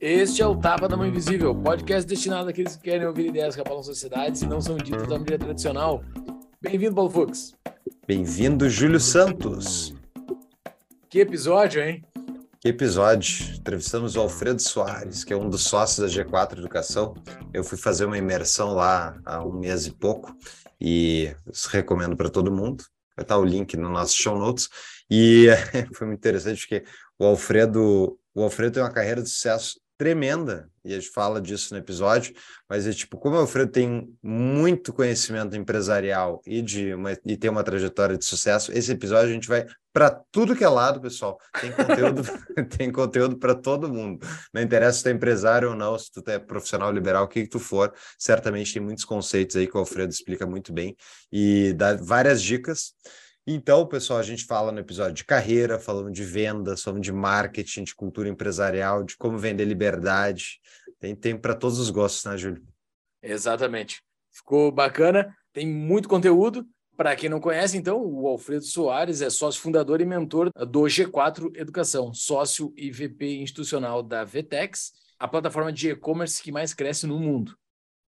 Este é o Tapa da Mão Invisível, podcast destinado àqueles que querem ouvir ideias que abalam sociedades e não são ditas da maneira tradicional. Bem-vindo, Paulo Fux. Bem-vindo, Júlio Santos. Que episódio, hein? Que episódio. Entrevistamos o Alfredo Soares, que é um dos sócios da G4 Educação. Eu fui fazer uma imersão lá há um mês e pouco e recomendo para todo mundo. Vai estar o link no nosso show notes. E foi muito interessante porque o Alfredo, o Alfredo tem uma carreira de sucesso tremenda, e a gente fala disso no episódio, mas é tipo, como o Alfredo tem muito conhecimento empresarial e, de uma, e tem uma trajetória de sucesso, esse episódio a gente vai para tudo que é lado, pessoal. Tem conteúdo, tem conteúdo para todo mundo. Não interessa se tu é empresário ou não, se tu é profissional liberal, o que, que tu for, certamente tem muitos conceitos aí que o Alfredo explica muito bem e dá várias dicas. Então, pessoal, a gente fala no episódio de carreira, falamos de vendas, falamos de marketing, de cultura empresarial, de como vender liberdade. Tem tempo para todos os gostos, né, Júlio? Exatamente. Ficou bacana, tem muito conteúdo. Para quem não conhece, então, o Alfredo Soares é sócio fundador e mentor do G4 Educação, sócio e VP institucional da Vtex, a plataforma de e-commerce que mais cresce no mundo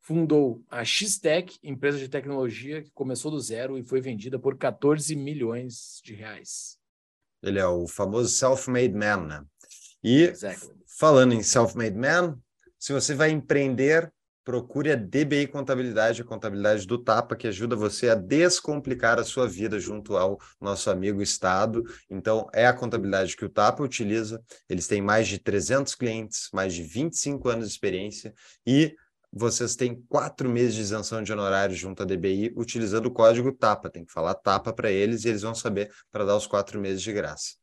fundou a X-Tech, empresa de tecnologia que começou do zero e foi vendida por 14 milhões de reais. Ele é o famoso self-made man, né? E exactly. falando em self-made man, se você vai empreender, procure a DBI Contabilidade, a contabilidade do Tapa, que ajuda você a descomplicar a sua vida junto ao nosso amigo Estado. Então, é a contabilidade que o Tapa utiliza. Eles têm mais de 300 clientes, mais de 25 anos de experiência e vocês têm quatro meses de isenção de honorários junto à DBI utilizando o código TAPA. Tem que falar TAPA para eles e eles vão saber para dar os quatro meses de graça.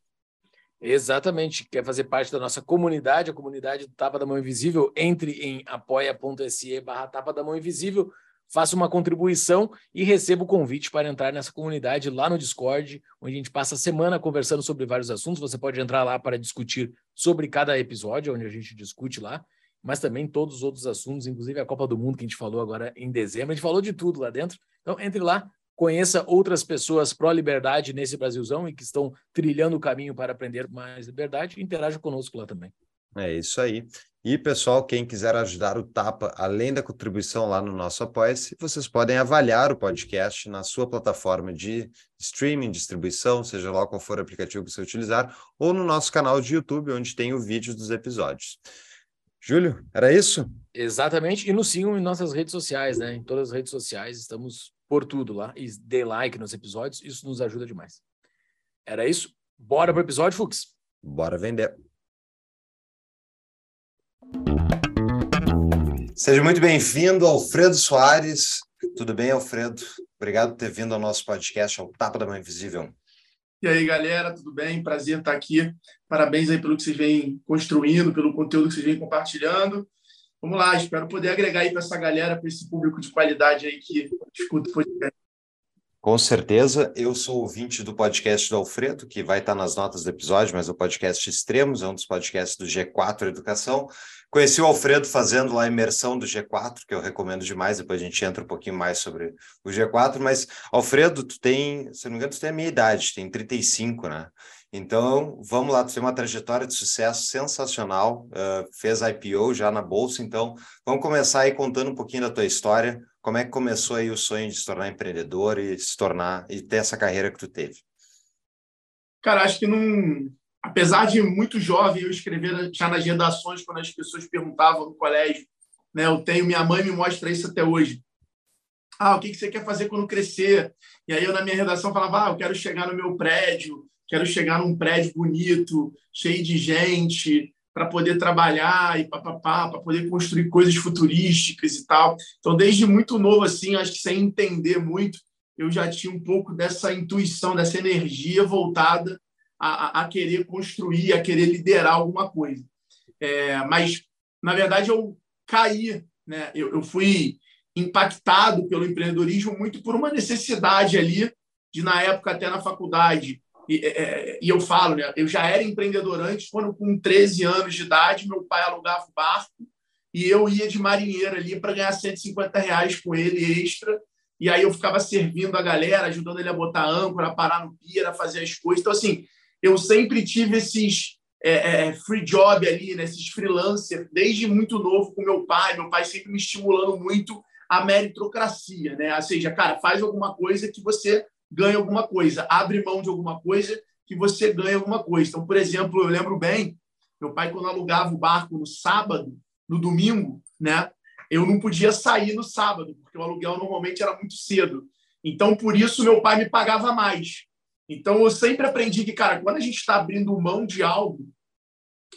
Exatamente. Quer fazer parte da nossa comunidade, a comunidade do Tapa da Mão Invisível? Entre em apoia.se barra Tapa da Mão Invisível, faça uma contribuição e receba o convite para entrar nessa comunidade lá no Discord, onde a gente passa a semana conversando sobre vários assuntos. Você pode entrar lá para discutir sobre cada episódio, onde a gente discute lá mas também todos os outros assuntos, inclusive a Copa do Mundo que a gente falou agora em dezembro. A gente falou de tudo lá dentro. Então, entre lá, conheça outras pessoas pró-liberdade nesse Brasilzão e que estão trilhando o caminho para aprender mais liberdade e interaja conosco lá também. É isso aí. E, pessoal, quem quiser ajudar o Tapa, além da contribuição lá no nosso Apoia-se, vocês podem avaliar o podcast na sua plataforma de streaming, distribuição, seja lá qual for o aplicativo que você utilizar, ou no nosso canal de YouTube, onde tem o vídeo dos episódios. Júlio, era isso? Exatamente. E nos sigam em nossas redes sociais, né? Em todas as redes sociais, estamos por tudo lá. E dê like nos episódios, isso nos ajuda demais. Era isso? Bora pro episódio, Fux? Bora vender. Seja muito bem-vindo, Alfredo Soares. Tudo bem, Alfredo? Obrigado por ter vindo ao nosso podcast, ao Tapa da Mãe Invisível. E aí, galera, tudo bem? Prazer estar aqui. Parabéns aí pelo que vocês vêm construindo, pelo conteúdo que vocês vêm compartilhando. Vamos lá, espero poder agregar aí para essa galera, para esse público de qualidade aí que escuta o podcast. Com certeza, eu sou ouvinte do podcast do Alfredo, que vai estar nas notas do episódio, mas o podcast Extremos é um dos podcasts do G4 Educação. Conheci o Alfredo fazendo lá a imersão do G4, que eu recomendo demais, depois a gente entra um pouquinho mais sobre o G4, mas Alfredo, tu tem, se não me engano, tu tem a minha idade, tem 35, né? Então, vamos lá, tu tem uma trajetória de sucesso sensacional, uh, fez IPO já na Bolsa, então vamos começar aí contando um pouquinho da tua história, como é que começou aí o sonho de se tornar empreendedor e se tornar, e ter essa carreira que tu teve? Cara, acho que não, apesar de muito jovem eu escrever já nas redações quando as pessoas perguntavam no colégio, né? Eu tenho minha mãe me mostra isso até hoje. Ah, o que você quer fazer quando crescer? E aí eu na minha redação falava, ah, eu quero chegar no meu prédio, quero chegar num prédio bonito, cheio de gente, para poder trabalhar e papapá, para poder construir coisas futurísticas e tal. Então, desde muito novo assim, acho que sem entender muito, eu já tinha um pouco dessa intuição, dessa energia voltada a, a querer construir, a querer liderar alguma coisa. É, mas, na verdade, eu caí, né? eu, eu fui impactado pelo empreendedorismo muito por uma necessidade ali de, na época, até na faculdade, e, é, é, e, eu falo, né? Eu já era empreendedor antes, quando com 13 anos de idade, meu pai alugava o barco e eu ia de marinheiro ali para ganhar 150 reais com ele extra. E aí eu ficava servindo a galera, ajudando ele a botar âncora, a parar no pier, a fazer as coisas. Então, assim, eu sempre tive esses é, é, free job ali, né? esses freelancers, desde muito novo com meu pai. Meu pai sempre me estimulando muito a meritocracia, né? Ou seja, cara, faz alguma coisa que você ganha alguma coisa, abre mão de alguma coisa que você ganha alguma coisa. Então, por exemplo, eu lembro bem, meu pai, quando alugava o barco no sábado, no domingo, né? Eu não podia sair no sábado, porque o aluguel normalmente era muito cedo. Então, por isso, meu pai me pagava mais. Então, eu sempre aprendi que, cara, quando a gente está abrindo mão de algo,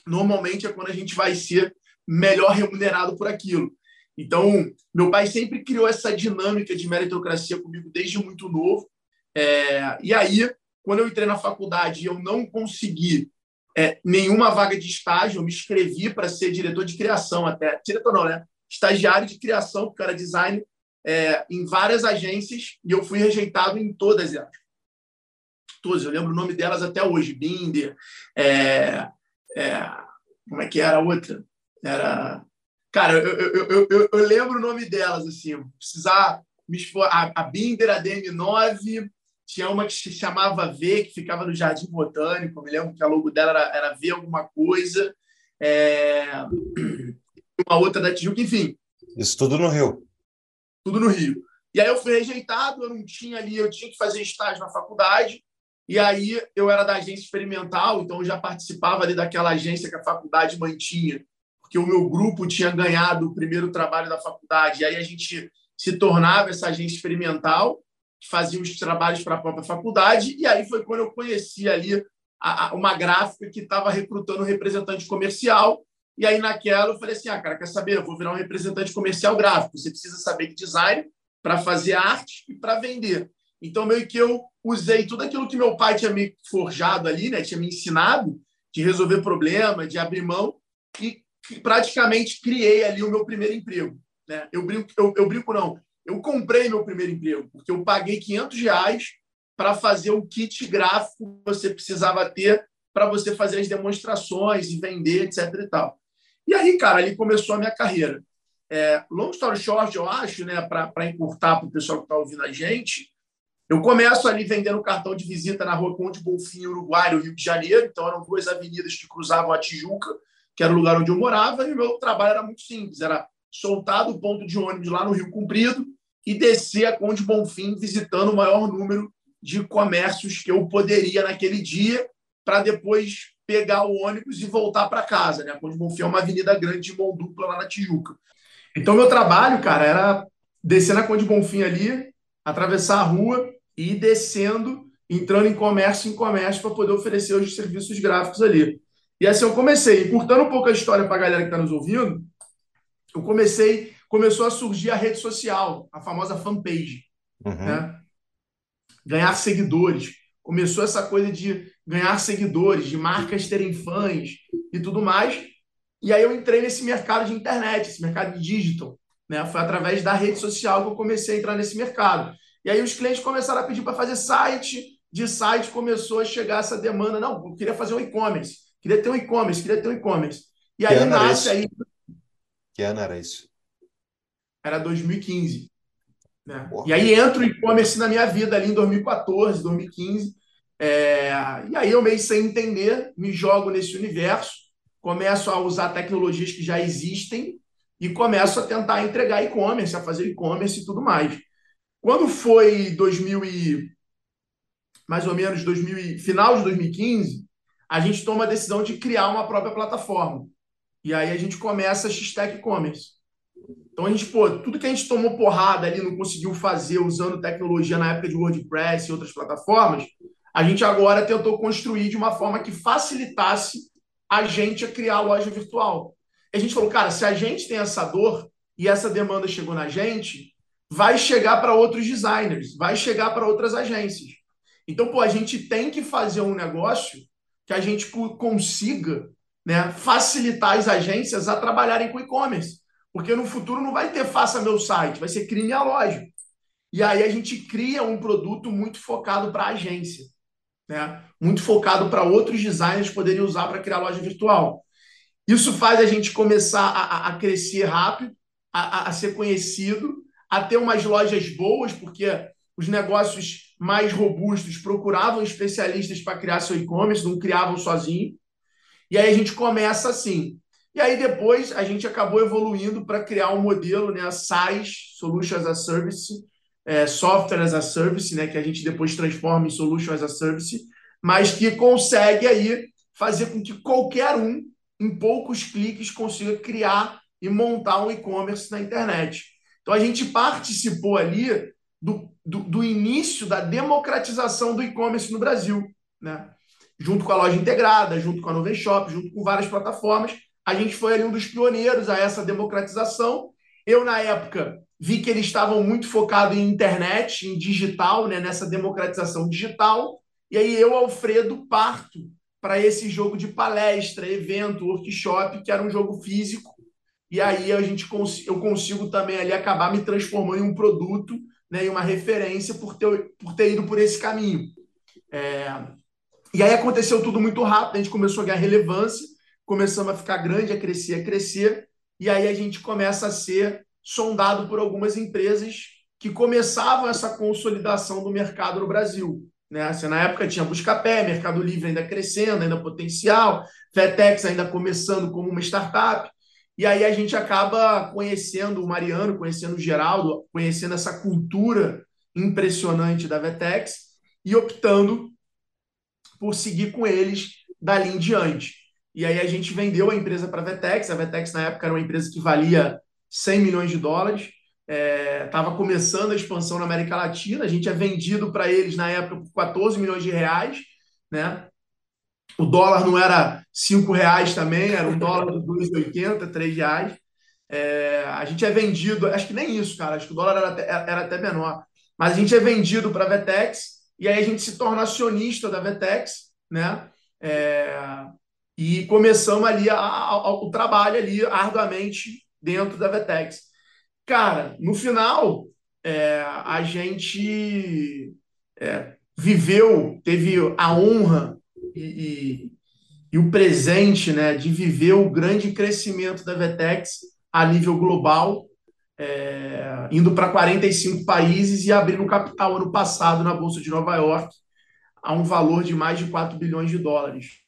normalmente é quando a gente vai ser melhor remunerado por aquilo. Então, meu pai sempre criou essa dinâmica de meritocracia comigo desde muito novo. É, e aí, quando eu entrei na faculdade, eu não consegui é, nenhuma vaga de estágio, eu me inscrevi para ser diretor de criação até. Diretor não, né? Estagiário de criação, porque era design, é, em várias agências, e eu fui rejeitado em todas elas. Todas, eu lembro o nome delas até hoje. Binder, é, é como é que era a outra? Era... Cara, eu, eu, eu, eu, lembro o nome delas, assim, precisar me expor. A, a Binder, a DM9, tinha uma que se chamava V, que ficava no Jardim Botânico. Eu me lembro que a logo dela era, era V alguma coisa. É... Uma outra da Tijuca, enfim. Isso tudo no Rio. Tudo no Rio. E aí eu fui rejeitado, eu não tinha ali, eu tinha que fazer estágio na faculdade. E aí eu era da agência experimental, então eu já participava ali daquela agência que a faculdade mantinha, porque o meu grupo tinha ganhado o primeiro trabalho da faculdade. E aí a gente se tornava essa agência experimental fazia os trabalhos para a própria faculdade, e aí foi quando eu conheci ali a, a, uma gráfica que estava recrutando um representante comercial, e aí naquela eu falei assim, ah, cara, quer saber, eu vou virar um representante comercial gráfico, você precisa saber de design para fazer arte e para vender. Então, meio que eu usei tudo aquilo que meu pai tinha me forjado ali, né, tinha me ensinado de resolver problema, de abrir mão, e praticamente criei ali o meu primeiro emprego. Né? Eu brinco, eu, eu brinco não, eu comprei meu primeiro emprego, porque eu paguei 500 reais para fazer o kit gráfico que você precisava ter para você fazer as demonstrações e vender, etc. E, tal. e aí, cara, ali começou a minha carreira. É, long story short, eu acho, né, para encurtar para o pessoal que está ouvindo a gente, eu começo ali vendendo cartão de visita na rua Conde Bonfim, Uruguai, no Rio de Janeiro. Então, eram duas avenidas que cruzavam a Tijuca, que era o lugar onde eu morava, e o meu trabalho era muito simples: era soltar do ponto de ônibus lá no Rio Comprido, e descer a Conde Bonfim visitando o maior número de comércios que eu poderia naquele dia, para depois pegar o ônibus e voltar para casa. Né? A Conde Bonfim é uma avenida grande de mão dupla lá na Tijuca. Então, meu trabalho, cara, era descer na Conde Bonfim ali, atravessar a rua e descendo, entrando em comércio em comércio para poder oferecer os serviços gráficos ali. E assim eu comecei. E curtando um pouco a história para a galera que está nos ouvindo, eu comecei começou a surgir a rede social, a famosa fanpage. Uhum. Né? Ganhar seguidores. Começou essa coisa de ganhar seguidores, de marcas terem fãs e tudo mais. E aí eu entrei nesse mercado de internet, esse mercado de digital. Né? Foi através da rede social que eu comecei a entrar nesse mercado. E aí os clientes começaram a pedir para fazer site. De site começou a chegar essa demanda. Não, eu queria fazer um e-commerce. Queria ter um e-commerce, queria ter um e-commerce. E aí nasce aí. Que ano era isso? era 2015. Né? E aí entra o e-commerce na minha vida ali em 2014, 2015. É... E aí eu meio sem entender, me jogo nesse universo, começo a usar tecnologias que já existem e começo a tentar entregar e-commerce, a fazer e-commerce e tudo mais. Quando foi 2000 e mais ou menos 2000 final de 2015, a gente toma a decisão de criar uma própria plataforma. E aí a gente começa a X-Tech E-Commerce. Então a gente, pô, tudo que a gente tomou porrada ali, não conseguiu fazer usando tecnologia na época de WordPress e outras plataformas, a gente agora tentou construir de uma forma que facilitasse a gente a criar a loja virtual. E a gente falou, cara, se a gente tem essa dor e essa demanda chegou na gente, vai chegar para outros designers, vai chegar para outras agências. Então, pô, a gente tem que fazer um negócio que a gente consiga né, facilitar as agências a trabalharem com e-commerce. Porque no futuro não vai ter faça meu site, vai ser crie minha loja. E aí a gente cria um produto muito focado para a agência. né? muito focado para outros designers poderem usar para criar loja virtual. Isso faz a gente começar a, a crescer rápido, a, a, ser conhecido, a ter umas lojas boas, porque os negócios mais robustos procuravam especialistas para criar seu e-commerce, não criavam sozinho. E aí a gente começa assim. E aí depois a gente acabou evoluindo para criar um modelo, né, SaaS, Solutions as a Service, é, Software as a Service, né, que a gente depois transforma em Solution as a Service, mas que consegue aí fazer com que qualquer um, em poucos cliques, consiga criar e montar um e-commerce na internet. Então a gente participou ali do, do, do início da democratização do e-commerce no Brasil, né? junto com a loja integrada, junto com a Nuvem Shop, junto com várias plataformas. A gente foi ali um dos pioneiros a essa democratização. Eu, na época, vi que eles estavam muito focados em internet, em digital, né, nessa democratização digital. E aí eu, Alfredo, parto para esse jogo de palestra, evento, workshop, que era um jogo físico. E aí a gente cons eu consigo também ali acabar me transformando em um produto, né, em uma referência por ter, por ter ido por esse caminho. É... E aí aconteceu tudo muito rápido, a gente começou a ganhar relevância, começamos a ficar grande, a crescer, a crescer, e aí a gente começa a ser sondado por algumas empresas que começavam essa consolidação do mercado no Brasil. Né? Assim, na época tinha Buscapé, Mercado Livre ainda crescendo, ainda potencial, Vetex ainda começando como uma startup. E aí a gente acaba conhecendo o Mariano, conhecendo o Geraldo, conhecendo essa cultura impressionante da Vetex e optando por seguir com eles dali em diante. E aí a gente vendeu a empresa para a Vetex. A Vetex, na época, era uma empresa que valia 100 milhões de dólares. Estava é, começando a expansão na América Latina. A gente é vendido para eles, na época, por 14 milhões de reais. Né? O dólar não era 5 reais também, era um dólar de 2,80, 3 reais. É, a gente é vendido, acho que nem isso, cara, acho que o dólar era até, era até menor. Mas a gente é vendido para a Vetex e aí a gente se torna acionista da Vetex, né? É, e começamos ali a, a, o trabalho ali arduamente dentro da Vetex. Cara, no final, é, a gente é, viveu, teve a honra e, e, e, o presente né, de viver o grande crescimento da Vetex a nível global, é, indo para 45 países e abrindo capital ano passado na Bolsa de Nova York a um valor de mais de 4 bilhões de dólares.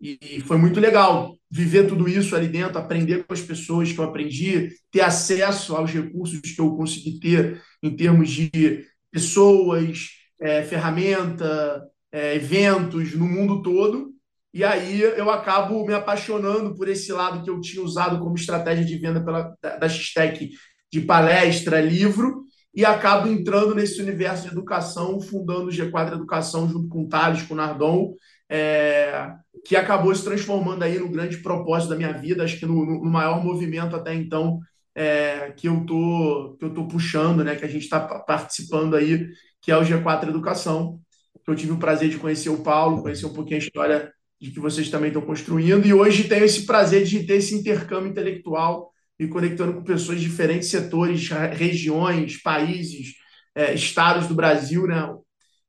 E foi muito legal viver tudo isso ali dentro, aprender com as pessoas que eu aprendi, ter acesso aos recursos que eu consegui ter em termos de pessoas, é, ferramenta, é, eventos no mundo todo. E aí eu acabo me apaixonando por esse lado que eu tinha usado como estratégia de venda pela, da, da X-Tech de palestra, livro, e acabo entrando nesse universo de educação, fundando o G4 Educação junto com o Thales, com o Nardon, é, que acabou se transformando aí no grande propósito da minha vida, acho que no, no maior movimento até então é, que eu tô que eu tô puxando, né, que a gente está participando aí, que é o G4 Educação. Eu tive o prazer de conhecer o Paulo, conhecer um pouquinho a história de que vocês também estão construindo e hoje tenho esse prazer de ter esse intercâmbio intelectual e conectando com pessoas de diferentes setores, regiões, países, é, estados do Brasil, né?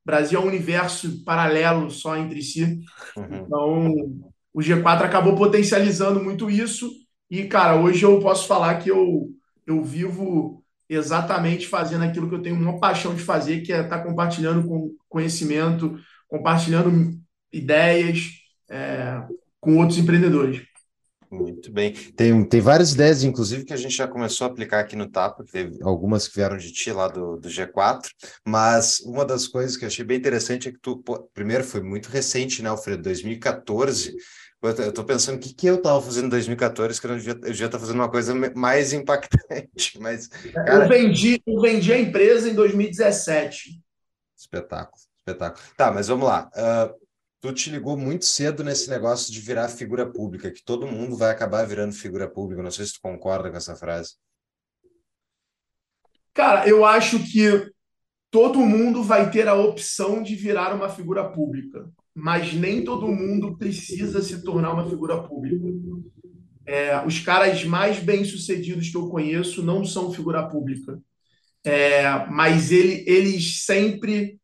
Brasil é um universo paralelo só entre si. Uhum. Então, o G4 acabou potencializando muito isso. E, cara, hoje eu posso falar que eu, eu vivo exatamente fazendo aquilo que eu tenho uma paixão de fazer, que é estar tá compartilhando com conhecimento, compartilhando ideias é, com outros empreendedores. Muito bem. Tem, tem várias ideias, inclusive, que a gente já começou a aplicar aqui no Tapa, teve algumas que vieram de ti lá do, do G4, mas uma das coisas que eu achei bem interessante é que tu, pô, primeiro, foi muito recente, né, Alfredo? 2014. Eu estou pensando o que, que eu estava fazendo em 2014, que eu, devia, eu devia estar fazendo uma coisa mais impactante. Mas, cara... eu, vendi, eu vendi a empresa em 2017. Espetáculo, espetáculo. Tá, mas vamos lá. Uh, tu te ligou muito cedo nesse negócio de virar figura pública, que todo mundo vai acabar virando figura pública. Não sei se tu concorda com essa frase. Cara, eu acho que todo mundo vai ter a opção de virar uma figura pública, mas nem todo mundo precisa se tornar uma figura pública. É, os caras mais bem-sucedidos que eu conheço não são figura pública, é, mas ele, eles sempre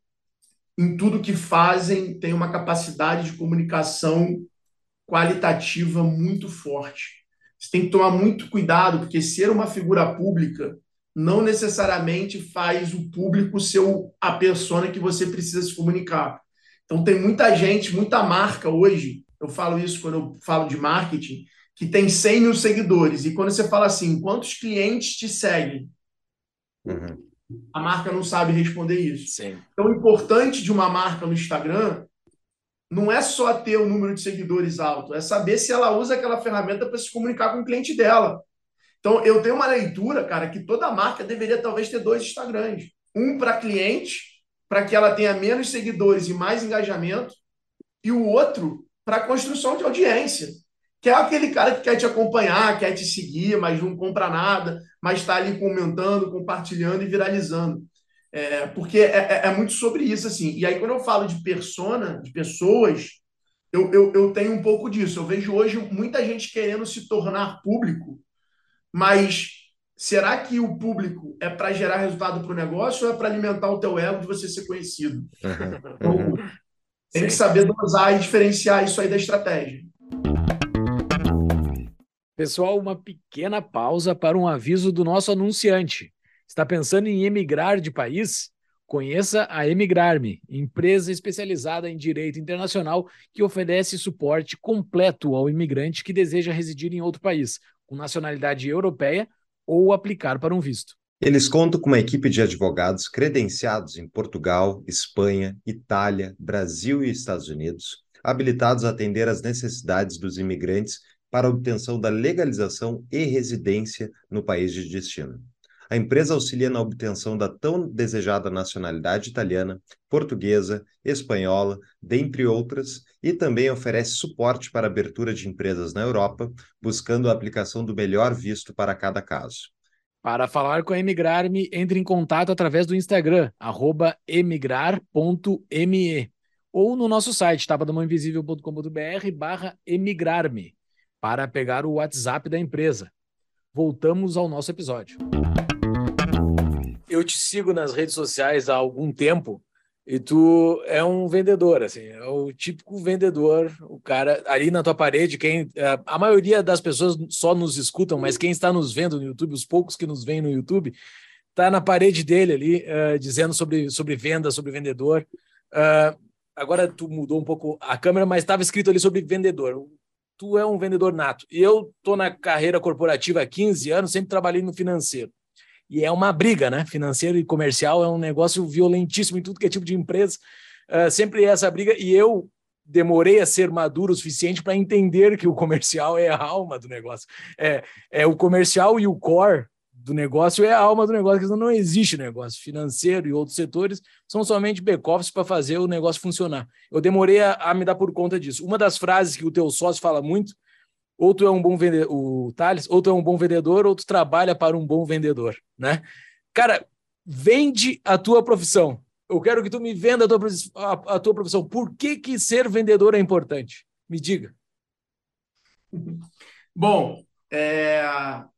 em tudo que fazem, têm uma capacidade de comunicação qualitativa muito forte. Você tem que tomar muito cuidado, porque ser uma figura pública não necessariamente faz o público ser a persona que você precisa se comunicar. Então, tem muita gente, muita marca hoje, eu falo isso quando eu falo de marketing, que tem 100 mil seguidores. E quando você fala assim, quantos clientes te seguem? Uhum. A marca não sabe responder isso. Sim. Então, o importante de uma marca no Instagram não é só ter o número de seguidores alto, é saber se ela usa aquela ferramenta para se comunicar com o cliente dela. Então, eu tenho uma leitura, cara, que toda marca deveria talvez ter dois Instagrams. Um para cliente, para que ela tenha menos seguidores e mais engajamento, e o outro para construção de audiência, que é aquele cara que quer te acompanhar, quer te seguir, mas não compra nada, mas está ali comentando, compartilhando e viralizando. É, porque é, é, é, muito sobre isso, assim. E aí, quando eu falo de persona, de pessoas, eu, eu, eu tenho um pouco disso. Eu vejo hoje muita gente querendo se tornar público, mas será que o público é para gerar resultado para o negócio ou é para alimentar o teu ego de você ser conhecido? Uhum. Então, uhum. tem que saber dosar e diferenciar isso aí da estratégia. Pessoal, uma pequena pausa para um aviso do nosso anunciante. Está pensando em emigrar de país? Conheça a Emigrarme, empresa especializada em direito internacional que oferece suporte completo ao imigrante que deseja residir em outro país, com nacionalidade europeia ou aplicar para um visto. Eles contam com uma equipe de advogados credenciados em Portugal, Espanha, Itália, Brasil e Estados Unidos, habilitados a atender às necessidades dos imigrantes para obtenção da legalização e residência no país de destino. A empresa auxilia na obtenção da tão desejada nacionalidade italiana, portuguesa, espanhola, dentre outras, e também oferece suporte para a abertura de empresas na Europa, buscando a aplicação do melhor visto para cada caso. Para falar com a Emigrar-me, entre em contato através do Instagram, emigrar.me, ou no nosso site, tapadamãoinvisível.com.br barra emigrar-me, para pegar o WhatsApp da empresa. Voltamos ao nosso episódio eu te sigo nas redes sociais há algum tempo e tu é um vendedor, assim, é o típico vendedor, o cara ali na tua parede, quem a maioria das pessoas só nos escutam, mas quem está nos vendo no YouTube, os poucos que nos veem no YouTube, tá na parede dele ali uh, dizendo sobre sobre venda, sobre vendedor. Uh, agora tu mudou um pouco a câmera, mas estava escrito ali sobre vendedor. Tu é um vendedor nato. Eu tô na carreira corporativa há 15 anos, sempre trabalhei no financeiro. E é uma briga, né? Financeiro e comercial é um negócio violentíssimo em tudo que é tipo de empresa. Uh, sempre é essa briga. E eu demorei a ser maduro o suficiente para entender que o comercial é a alma do negócio. É, é o comercial e o core do negócio é a alma do negócio, que não existe negócio financeiro e outros setores são somente back-office para fazer o negócio funcionar. Eu demorei a, a, me dar por conta disso. Uma das frases que o teu sócio fala muito ou tu é um bom vendedor, o Thales, ou tu é um bom vendedor, ou tu trabalha para um bom vendedor, né? Cara, vende a tua profissão. Eu quero que tu me venda a tua, a, a tua profissão. Por que, que ser vendedor é importante? Me diga. Bom, é,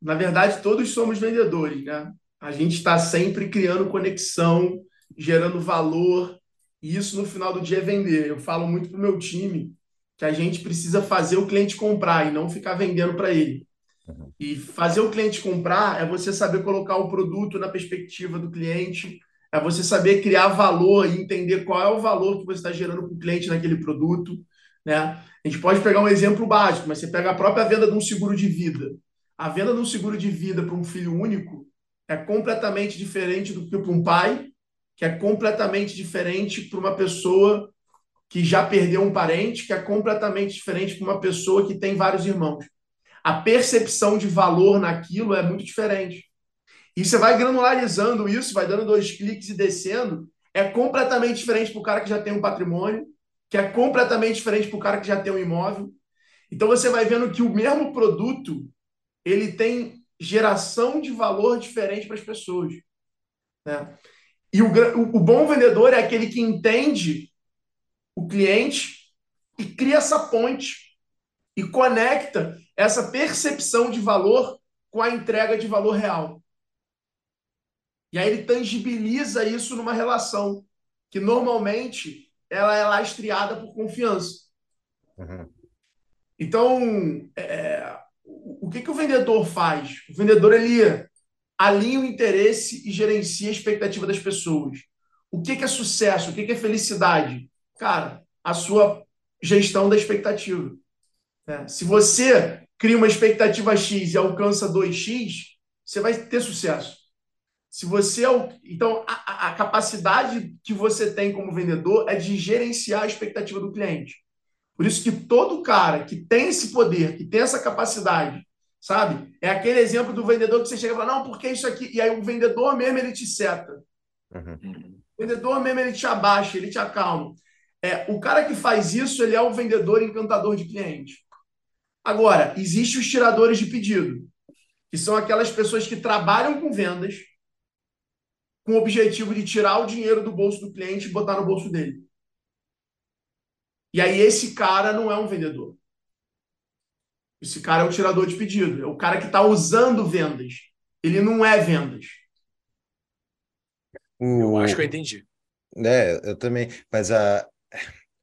na verdade, todos somos vendedores, né? A gente está sempre criando conexão, gerando valor, e isso no final do dia é vender. Eu falo muito para o meu time que a gente precisa fazer o cliente comprar e não ficar vendendo para ele. Uhum. E fazer o cliente comprar é você saber colocar o produto na perspectiva do cliente, é você saber criar valor e entender qual é o valor que você está gerando para o cliente naquele produto. Né? A gente pode pegar um exemplo básico, mas você pega a própria venda de um seguro de vida. A venda de um seguro de vida para um filho único é completamente diferente do que para um pai, que é completamente diferente para uma pessoa que já perdeu um parente, que é completamente diferente de uma pessoa que tem vários irmãos. A percepção de valor naquilo é muito diferente. E você vai granularizando isso, vai dando dois cliques e descendo, é completamente diferente para o cara que já tem um patrimônio, que é completamente diferente para o cara que já tem um imóvel. Então você vai vendo que o mesmo produto ele tem geração de valor diferente para as pessoas. Né? E o, o, bom vendedor é aquele que entende o cliente e cria essa ponte e conecta essa percepção de valor com a entrega de valor real. E aí ele tangibiliza isso numa relação. que normalmente ela é lastreada por confiança. Uhum. Então, é, o que, que o vendedor faz? O vendedor ele alinha o interesse e gerencia a expectativa das pessoas. O que, que é sucesso? O que, que é felicidade? Cara, a sua gestão da expectativa. É, se você cria uma expectativa X e alcança 2X, você vai ter sucesso. Se você é então a, a, capacidade que você tem como vendedor é de gerenciar a expectativa do cliente. Por isso que todo cara que tem esse poder, que tem essa capacidade, sabe? É aquele exemplo do vendedor que você chega e fala, não, porque isso aqui. E aí o vendedor mesmo ele te seta. Uhum. O vendedor mesmo ele te abaixa, ele te acalma. É, o cara que faz isso, ele é um vendedor encantador de cliente. Agora, existem os tiradores de pedido, que são aquelas pessoas que trabalham com vendas com o objetivo de tirar o dinheiro do bolso do cliente e botar no bolso dele. E aí esse cara não é um vendedor. Esse cara é o tirador de pedido, é o cara que está usando vendas. Ele não é vendas. Eu acho que eu entendi. É, eu também. Mas a,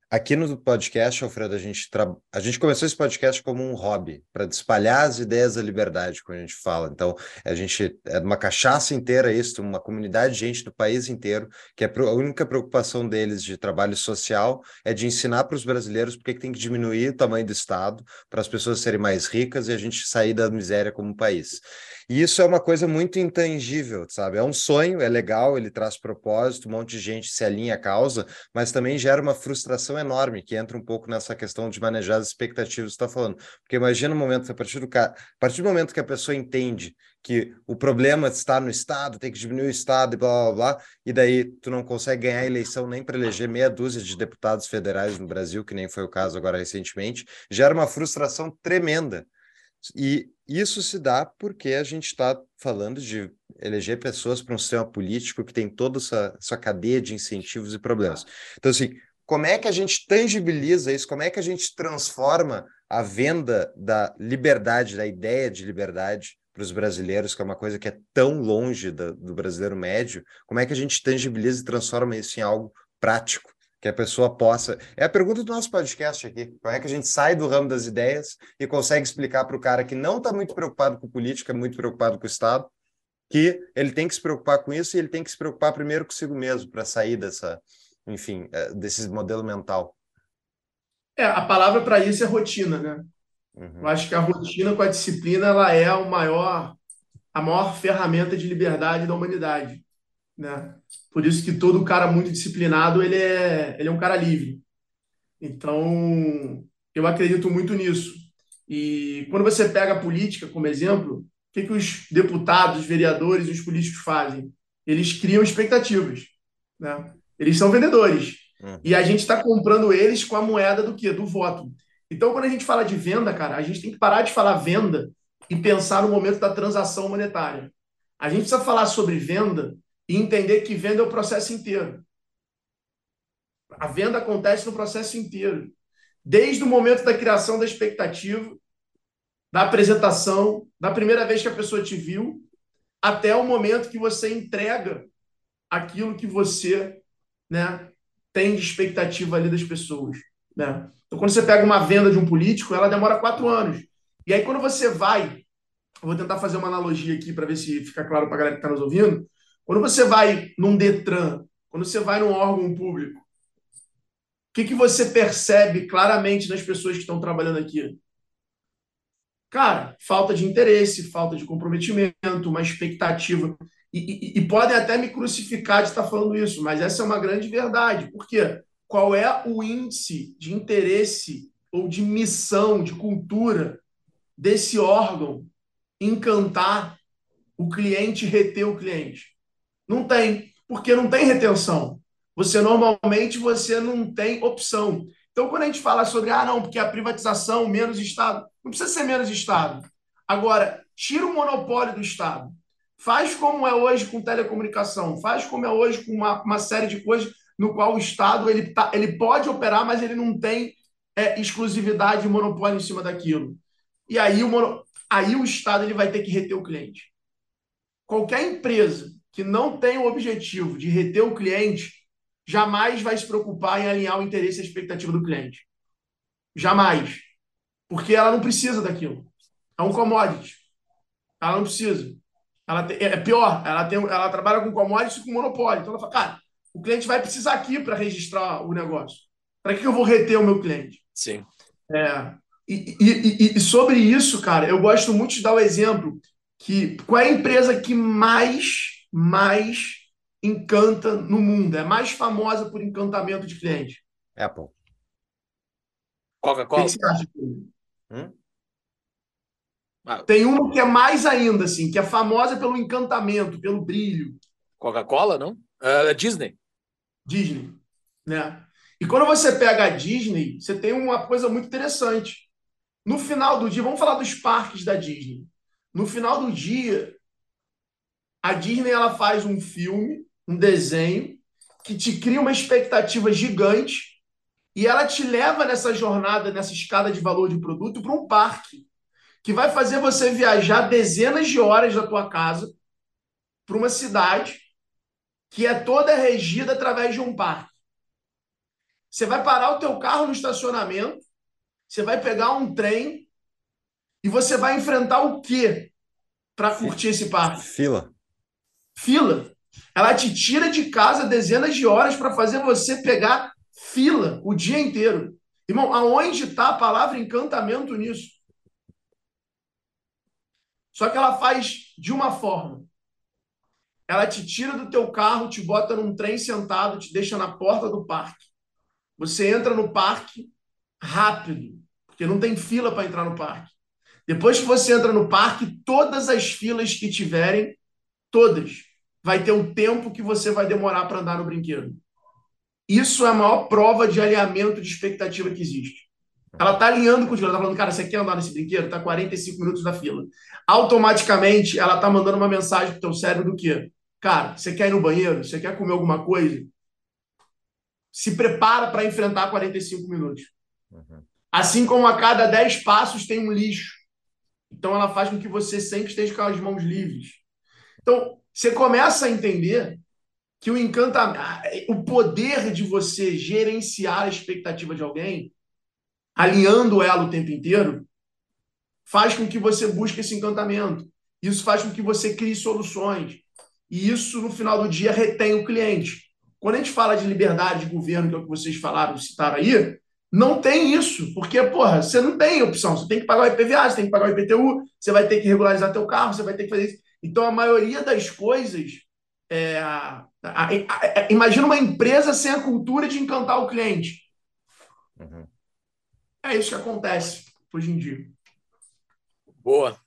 Aqui no podcast, Alfredo, a gente, tra... a gente começou esse podcast como um hobby, para espalhar as ideias da liberdade, quando a gente fala. Então, a gente é uma cachaça inteira isso, uma comunidade de gente do país inteiro, que é a única preocupação deles de trabalho social é de ensinar para os brasileiros porque que tem que diminuir o tamanho do Estado para as pessoas serem mais ricas e a gente sair da miséria como país. E isso é uma coisa muito intangível, sabe? É um sonho, é legal, ele traz propósito, um monte de gente se alinha à causa, mas também gera uma frustração enorme, que entra um pouco nessa questão de manejar as expectativas que está falando. Porque imagina o momento, a partir, do, a partir do momento que a pessoa entende que o problema está no Estado, tem que diminuir o Estado e blá blá blá, e daí tu não consegue ganhar a eleição nem para eleger meia dúzia de deputados federais no Brasil, que nem foi o caso agora recentemente, gera uma frustração tremenda. E isso se dá porque a gente está falando de eleger pessoas para um sistema político que tem toda essa, essa cadeia de incentivos e problemas. Então, assim, como é que a gente tangibiliza isso? Como é que a gente transforma a venda da liberdade, da ideia de liberdade para os brasileiros, que é uma coisa que é tão longe do, do brasileiro médio? Como é que a gente tangibiliza e transforma isso em algo prático? Que a pessoa possa. É a pergunta do nosso podcast aqui. Como é que a gente sai do ramo das ideias e consegue explicar para o cara que não está muito preocupado com política, muito preocupado com o Estado, que ele tem que se preocupar com isso e ele tem que se preocupar primeiro consigo mesmo para sair dessa, enfim, é, desse modelo mental. É, a palavra para isso é rotina, né? Uhum. Eu acho que a rotina com a disciplina ela é o maior, a maior ferramenta de liberdade da humanidade. Né? Por isso que todo cara muito disciplinado ele é, ele é um cara livre. Então, eu acredito muito nisso. E quando você pega a política como exemplo, o que, que os deputados, os vereadores os políticos fazem? Eles criam expectativas. Né? Eles são vendedores. Uhum. E a gente está comprando eles com a moeda do quê? Do voto. Então, quando a gente fala de venda, cara, a gente tem que parar de falar venda e pensar no momento da transação monetária. A gente precisa falar sobre venda e entender que venda é o processo inteiro. A venda acontece no processo inteiro. Desde o momento da criação da expectativa, da apresentação, da primeira vez que a pessoa te viu, até o momento que você entrega aquilo que você né, tem de expectativa ali das pessoas. Né? Então, quando você pega uma venda de um político, ela demora quatro anos. E aí, quando você vai, vou tentar fazer uma analogia aqui para ver se fica claro para a galera que está nos ouvindo. Quando você vai num Detran, quando você vai num órgão público, o que, que você percebe claramente nas pessoas que estão trabalhando aqui? Cara, falta de interesse, falta de comprometimento, uma expectativa. E, e, e, podem até me crucificar de estar falando isso, mas essa é uma grande verdade. Por quê? Qual é o índice de interesse ou de missão, de cultura desse órgão encantar o cliente, reter o cliente? Não tem, porque não tem retenção. Você normalmente você não tem opção. Então, quando a gente fala sobre, ah, não, porque a privatização, menos Estado, não precisa ser menos Estado. Agora, tira o monopólio do Estado. Faz como é hoje com telecomunicação, faz como é hoje com uma, uma série de coisas no qual o Estado ele, tá, ele pode operar, mas ele não tem é, exclusividade e monopólio em cima daquilo. E aí o, aí o Estado ele vai ter que reter o cliente. Qualquer empresa que não tem o objetivo de reter o cliente, jamais vai se preocupar em alinhar o interesse e a expectativa do cliente. Jamais. Porque ela não precisa daquilo. É um commodity. Ela não precisa. Ela tem, é pior, ela, tem, ela trabalha com commodities e com monopólio. Então ela fala, cara, o cliente vai precisar aqui para registrar o negócio. Para que eu vou reter o meu cliente? Sim. É, e, e, e, sobre isso, cara, eu gosto muito de dar o exemplo que qual é a empresa que mais, mais encanta no mundo? É mais famosa por encantamento de cliente? Apple. Coca-Cola. O que você acha? Hum? Ah. Tem uma que é mais ainda, assim, que é famosa pelo encantamento, pelo brilho. Coca-Cola, não? Uh, Disney. Disney, né? E quando você pega a Disney, você tem uma coisa muito interessante. No final do dia, vamos falar dos parques da Disney. No final do dia, a Disney ela faz um filme, um desenho que te cria uma expectativa gigante e ela te leva nessa jornada, nessa escada de valor de produto para um parque que vai fazer você viajar dezenas de horas da tua casa para uma cidade que é toda regida através de um parque. Você vai parar o teu carro no estacionamento, você vai pegar um trem e você vai enfrentar o quê para curtir esse parque? Fila. Fila. Ela te tira de casa dezenas de horas para fazer você pegar fila o dia inteiro. Irmão, aonde está a palavra encantamento nisso? Só que ela faz de uma forma. Ela te tira do teu carro, te bota num trem sentado, te deixa na porta do parque. Você entra no parque rápido, porque não tem fila para entrar no parque. Depois que você entra no parque, todas as filas que tiverem, todas, vai ter um tempo que você vai demorar para andar no brinquedo. Isso é a maior prova de alinhamento de expectativa que existe. Ela está alinhando contigo, ela está falando, cara, você quer andar nesse brinquedo? Está 45 minutos da fila. Automaticamente, ela está mandando uma mensagem para o teu cérebro do quê? Cara, você quer ir no banheiro? Você quer comer alguma coisa? Se prepara para enfrentar 45 minutos. Uhum. Assim como a cada 10 passos tem um lixo. Então, ela faz com que você sempre esteja com as mãos livres. Então, você começa a entender que o encantamento, o poder de você gerenciar a expectativa de alguém alinhando ela o tempo inteiro, faz com que você busque esse encantamento. Isso faz com que você crie soluções. E isso, no final do dia, retém o cliente. Quando a gente fala de liberdade de governo, que é o que vocês falaram, citaram aí, não tem isso, porque, porra, você não tem opção. Você tem que pagar o IPVA, você tem que pagar o IPTU, você vai ter que regularizar teu carro, você vai ter que fazer isso. Então, a maioria das coisas. É, a, a, a, imagina uma empresa sem a cultura de encantar o cliente. Uhum. É isso que acontece hoje em dia. Boa.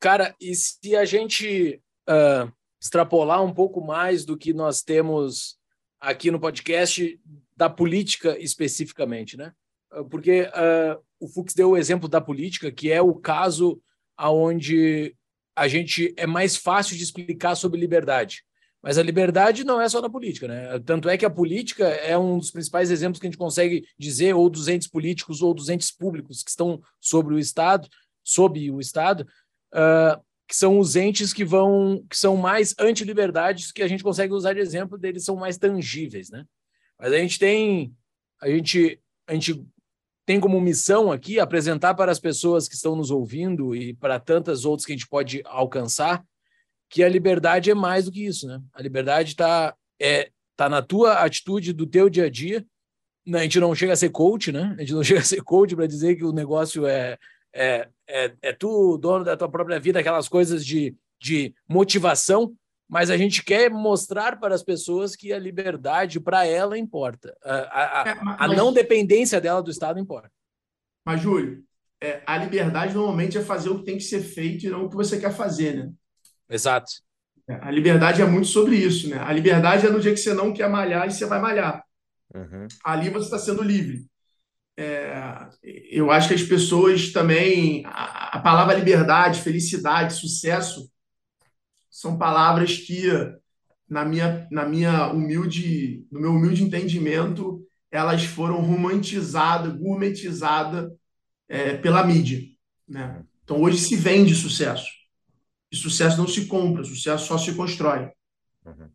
Cara, e se a gente uh, extrapolar um pouco mais do que nós temos aqui no podcast da política especificamente, né? Ah, porque uh, o Fux deu o exemplo da política, que é o caso aonde a gente é mais fácil de explicar sobre liberdade. Mas a liberdade não é só na política, né? Tanto é que a política é um dos principais exemplos que a gente consegue dizer, ou dos entes políticos, ou dos entes públicos que estão sobre o Estado, sob o Estado, uh, que são os entes que vão, que são mais anti-liberdades, que a gente consegue usar de exemplo, deles são mais tangíveis, né? Mas a gente tem, a gente, a gente tem como missão aqui apresentar para as pessoas que estão nos ouvindo e para tantas outras que a gente pode alcançar que a liberdade é mais do que isso, né? A liberdade está é, tá na tua atitude do teu dia a dia. A gente não chega a ser coach, né? A gente não chega a ser coach para dizer que o negócio é, é, é, é tu, dono da tua própria vida, aquelas coisas de, de motivação, mas a gente quer mostrar para as pessoas que a liberdade para ela importa. A, a, a, é, mas, a não dependência dela do Estado importa. Mas, Júlio, é, a liberdade normalmente é fazer o que tem que ser feito e não o que você quer fazer, né? Exato. É, a liberdade é muito sobre isso, né? A liberdade é no dia que você não quer malhar e você vai malhar. Uhum. Ali você está sendo livre. É, eu acho que as pessoas também. A, a, palavra liberdade, felicidade, sucesso são palavras que, na minha, na minha humilde, no meu humilde entendimento, elas foram romantizadas, gourmetizadas é, pela mídia. Né? Então hoje se vende sucesso. E sucesso não se compra, sucesso só se constrói. Uhum.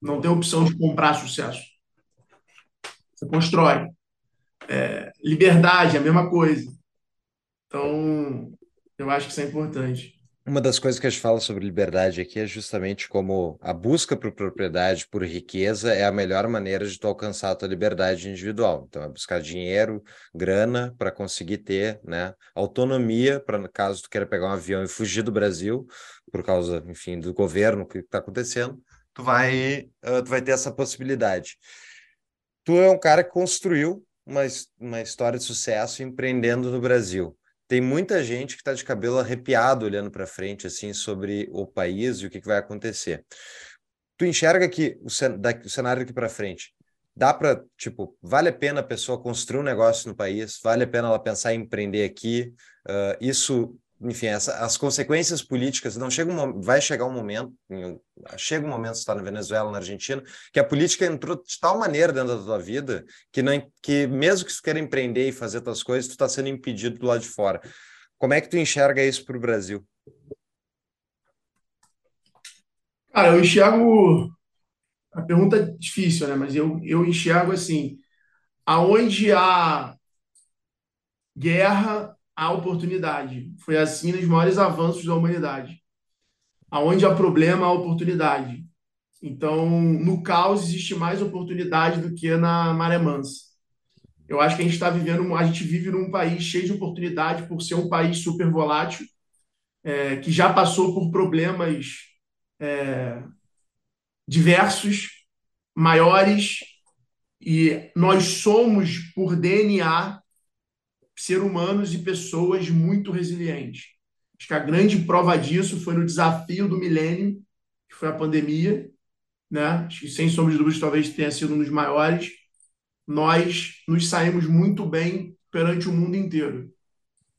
Não tem opção de comprar sucesso. Você constrói. É, liberdade, a mesma coisa. Então, eu acho que isso é importante. Uma das coisas que a gente fala sobre liberdade aqui é justamente como a busca por propriedade, por riqueza, é a melhor maneira de tu alcançar a tua liberdade individual. Então, é buscar dinheiro, grana, para conseguir ter né, autonomia, para caso tu queira pegar um avião e fugir do Brasil, por causa, enfim, do governo que está acontecendo, tu vai, tu vai ter essa possibilidade. Tu é um cara que construiu uma, uma história de sucesso empreendendo no Brasil tem muita gente que está de cabelo arrepiado olhando para frente, assim, sobre o país e o que, que vai acontecer. Tu enxerga que o, cen o cenário daqui para frente dá para, tipo, vale a pena a pessoa construir um negócio no país, vale a pena ela pensar em empreender aqui, uh, isso enfim, essa, as consequências políticas não chega vai chegar um momento, chega um momento está na Venezuela, na Argentina, que a política entrou de tal maneira dentro da tua vida que não que mesmo que tu queira empreender e fazer tuas coisas, tu está sendo impedido do lado de fora. Como é que tu enxerga isso para o Brasil? Cara, eu enxergo a pergunta é difícil, né? Mas eu, eu enxergo assim, aonde há guerra a oportunidade. Foi assim nos maiores avanços da humanidade. Aonde há problema, há oportunidade. Então, no caos existe mais oportunidade do que na maré mansa. Eu acho que a gente está vivendo, a gente vive num país cheio de oportunidade por ser um país super volátil, é, que já passou por problemas é, diversos, maiores, e nós somos, por DNA, ser humanos e pessoas muito resilientes. Acho que a grande prova disso foi no desafio do milênio, que foi a pandemia, né? Acho que sem sombra de dúvidas talvez tenha sido um dos maiores. Nós nos saímos muito bem perante o mundo inteiro,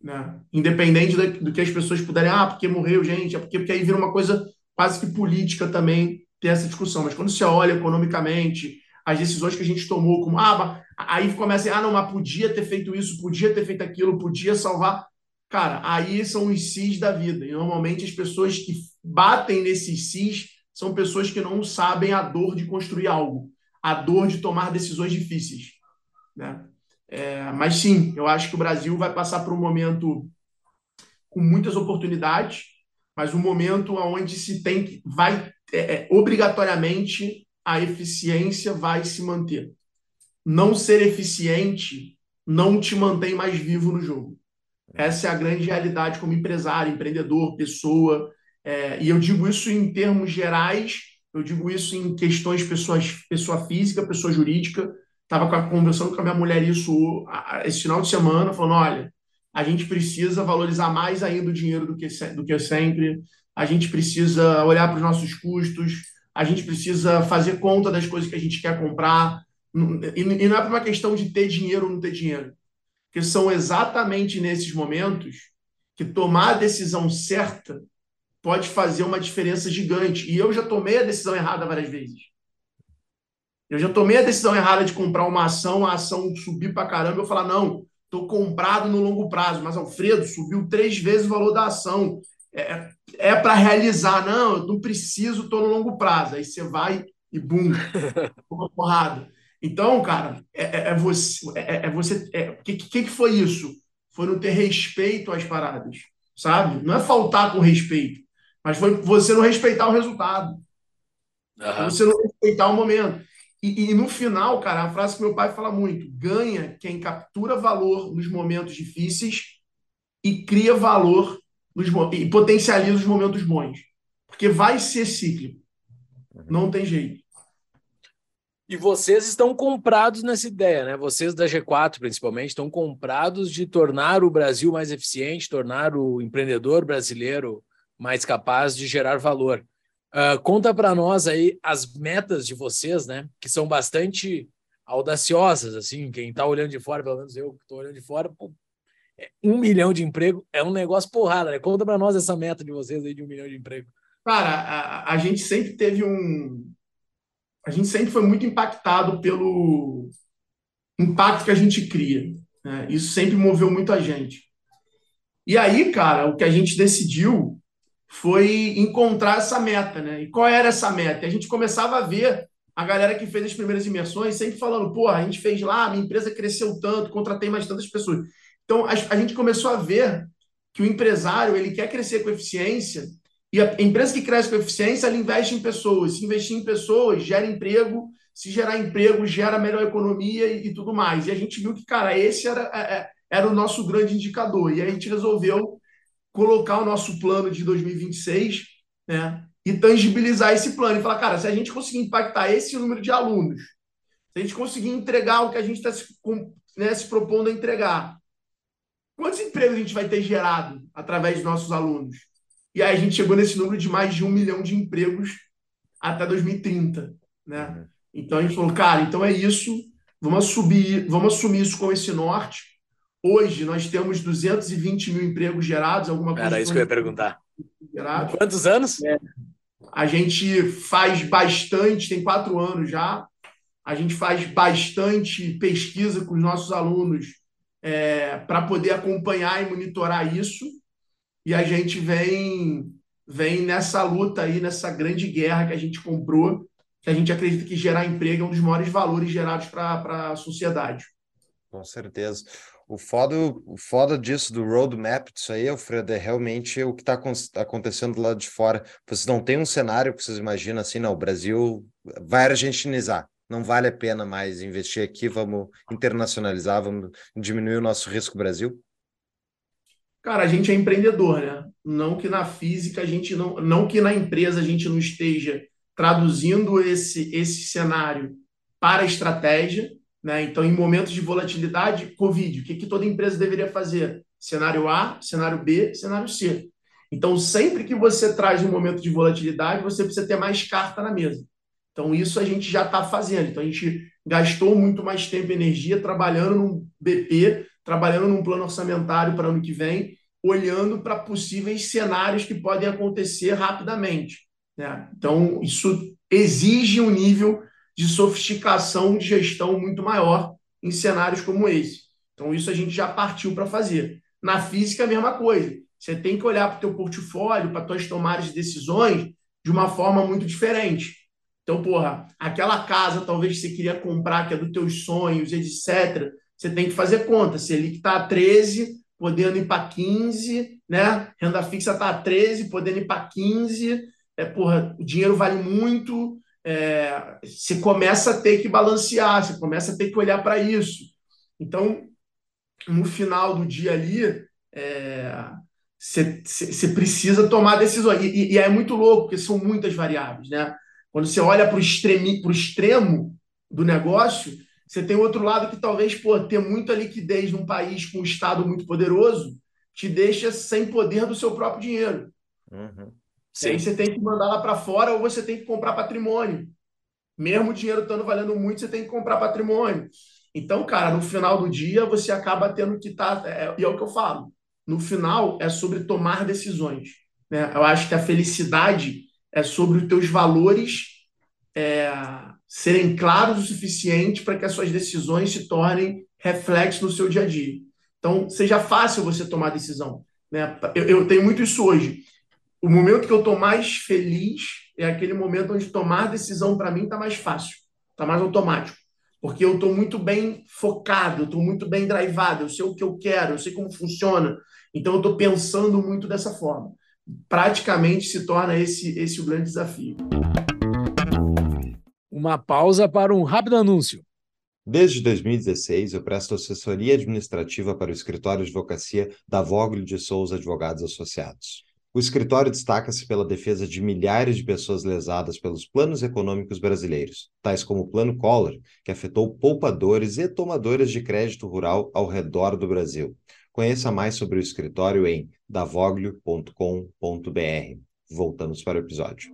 né? Independente do que as pessoas puderem, ah, porque morreu gente, é porque, porque aí vira uma coisa quase que política também ter essa discussão. Mas quando você olha economicamente, as decisões que a gente tomou, como, ah, Aí começa, ah, não, mas podia ter feito isso, podia ter feito aquilo, podia salvar. Cara, aí são os cis da vida. E normalmente as pessoas que batem nesses cis são pessoas que não sabem a dor de construir algo, a dor de tomar decisões difíceis. Né? É, mas sim, eu acho que o Brasil vai passar por um momento com muitas oportunidades, mas um momento onde se tem que, vai, é, é, obrigatoriamente, a eficiência vai se manter não ser eficiente não te mantém mais vivo no jogo. Essa é a grande realidade como empresário, empreendedor, pessoa. É, e eu digo isso em termos gerais, eu digo isso em questões pessoas, pessoa física, pessoa jurídica. Estava conversando com a minha mulher isso esse final de semana, falando: olha, a gente precisa valorizar mais ainda o dinheiro do que, do que sempre, a gente precisa olhar para os nossos custos, a gente precisa fazer conta das coisas que a gente quer comprar, e não é por uma questão de ter dinheiro ou não ter dinheiro. Porque são exatamente nesses momentos que tomar a decisão certa pode fazer uma diferença gigante. E eu já tomei a decisão errada várias vezes. Eu já tomei a decisão errada de comprar uma ação, a ação subir para caramba, eu falar, não, estou comprado no longo prazo. Mas, Alfredo, subiu três vezes o valor da ação. É, é para realizar. Não, eu não preciso, estou no longo prazo. Aí você vai e, bum, uma porrada. Então, cara, é, é, é você. É, é você é, que, que, que foi isso? Foi não ter respeito às paradas, sabe? Não é faltar com respeito, mas foi você não respeitar o resultado. Uhum. Você não respeitar o momento. E, e, no final, cara, a frase que meu pai fala muito: ganha quem captura valor nos momentos difíceis e cria valor nos, e potencializa os momentos bons. Porque vai ser cíclico. Não tem jeito. E vocês estão comprados nessa ideia, né? Vocês da G4, principalmente, estão comprados de tornar o Brasil mais eficiente, tornar o empreendedor brasileiro mais capaz de gerar valor. Uh, conta para nós aí as metas de vocês, né? Que são bastante audaciosas, assim. Quem está olhando de fora, pelo menos eu que estou olhando de fora, pô, um milhão de emprego é um negócio porrada, né? Conta para nós essa meta de vocês aí de um milhão de emprego. Cara, a, a gente sempre teve um, a gente sempre foi muito impactado pelo impacto que a gente cria. Né? Isso sempre moveu muito a gente. E aí, cara, o que a gente decidiu foi encontrar essa meta, né? E qual era essa meta? A gente começava a ver a galera que fez as primeiras imersões sempre falando, porra, a gente fez lá, minha empresa cresceu tanto, contratei mais tantas pessoas. Então, a, a gente começou a ver que o empresário, ele quer crescer com eficiência, e a empresa que cresce com eficiência, ela investe em pessoas. Se investir em pessoas, gera emprego, se gerar emprego, gera melhor economia e, e tudo mais. E a gente viu que, cara, esse era, é, é, era o nosso grande indicador. E a gente resolveu colocar o nosso plano de 2026, né? E tangibilizar esse plano e falar, cara, se a gente conseguir impactar esse número de alunos, se a gente conseguir entregar o que a gente está se, né, se propondo a entregar, quantos empregos a gente vai ter gerado através dos nossos alunos? E aí a gente chegou nesse número de mais de um milhão de empregos até 2030, né? Uhum. Então a gente falou, cara, então é isso, vamos subir, vamos assumir isso com esse norte. Hoje nós temos 220 mil empregos gerados, alguma coisa. Era isso que eu ia perguntar. Gerados. Quantos anos? É. A gente faz bastante, tem quatro anos já. A gente faz bastante pesquisa com os nossos alunos é, para poder acompanhar e monitorar isso. E a gente vem, vem nessa luta aí, nessa grande guerra que a gente comprou, que a gente acredita que gerar emprego é um dos maiores valores gerados para a sociedade. Com certeza. O foda, o foda disso, do roadmap disso aí, Alfredo, é realmente o que está acontecendo do lado de fora. Vocês não têm um cenário que vocês imaginam assim, não, o Brasil vai argentinizar, não vale a pena mais investir aqui, vamos internacionalizar, vamos diminuir o nosso risco Brasil? Cara, a gente é empreendedor, né? Não que na física a gente não, não que na empresa a gente não esteja traduzindo esse, esse cenário para a estratégia, né? Então, em momentos de volatilidade, Covid, o que, que toda empresa deveria fazer? Cenário A, cenário B, cenário C. Então, sempre que você traz um momento de volatilidade, você precisa ter mais carta na mesa. Então, isso a gente já está fazendo. Então, a gente gastou muito mais tempo e energia trabalhando num BP, trabalhando num plano orçamentário para ano que vem, olhando para possíveis cenários que podem acontecer rapidamente. Né? Então, isso exige um nível de sofisticação de gestão muito maior em cenários como esse. Então, isso a gente já partiu para fazer. Na física, a mesma coisa. Você tem que olhar para o teu portfólio, para tuas tomadas de decisões de uma forma muito diferente. Então, porra, aquela casa talvez você queria comprar, que é dos teus sonhos, etc., você tem que fazer conta. Se ele está a 13, podendo ir para 15, né? Renda fixa está a 13, podendo ir para 15. É, porra, o dinheiro vale muito, é, você começa a ter que balancear, você começa a ter que olhar para isso. Então, no final do dia ali, é, você, você precisa tomar decisões. E, e, e, é muito louco, porque são muitas variáveis. Né? Quando você olha para o extremo do negócio, você tem outro lado que talvez pô, ter muita liquidez num país com um Estado muito poderoso te deixa sem poder do seu próprio dinheiro. Uhum. Sim. Aí você tem que mandar lá para fora ou você tem que comprar patrimônio. Mesmo o dinheiro estando valendo muito, você tem que comprar patrimônio. Então, cara, no final do dia, você acaba tendo que estar. Tá, é, e é o que eu falo. No final, é sobre tomar decisões. Né? Eu acho que a felicidade é sobre os teus valores é, serem claros o suficiente para que as suas decisões se tornem reflexos no seu dia a dia. Então, seja fácil você tomar decisão. Né? Eu, eu tenho muito isso hoje o momento que eu estou mais feliz é aquele momento onde tomar decisão para mim está mais fácil, está mais automático. Porque eu estou muito bem focado, estou muito bem drivado, eu sei o que eu quero, eu sei como funciona. Então eu estou pensando muito dessa forma. Praticamente se torna esse, esse o grande desafio. Uma pausa para um rápido anúncio. Desde 2016, eu presto assessoria administrativa para o escritório de advocacia da Voglio de Souza Advogados Associados. O escritório destaca-se pela defesa de milhares de pessoas lesadas pelos planos econômicos brasileiros, tais como o Plano Collor, que afetou poupadores e tomadores de crédito rural ao redor do Brasil. Conheça mais sobre o escritório em davoglio.com.br. Voltamos para o episódio.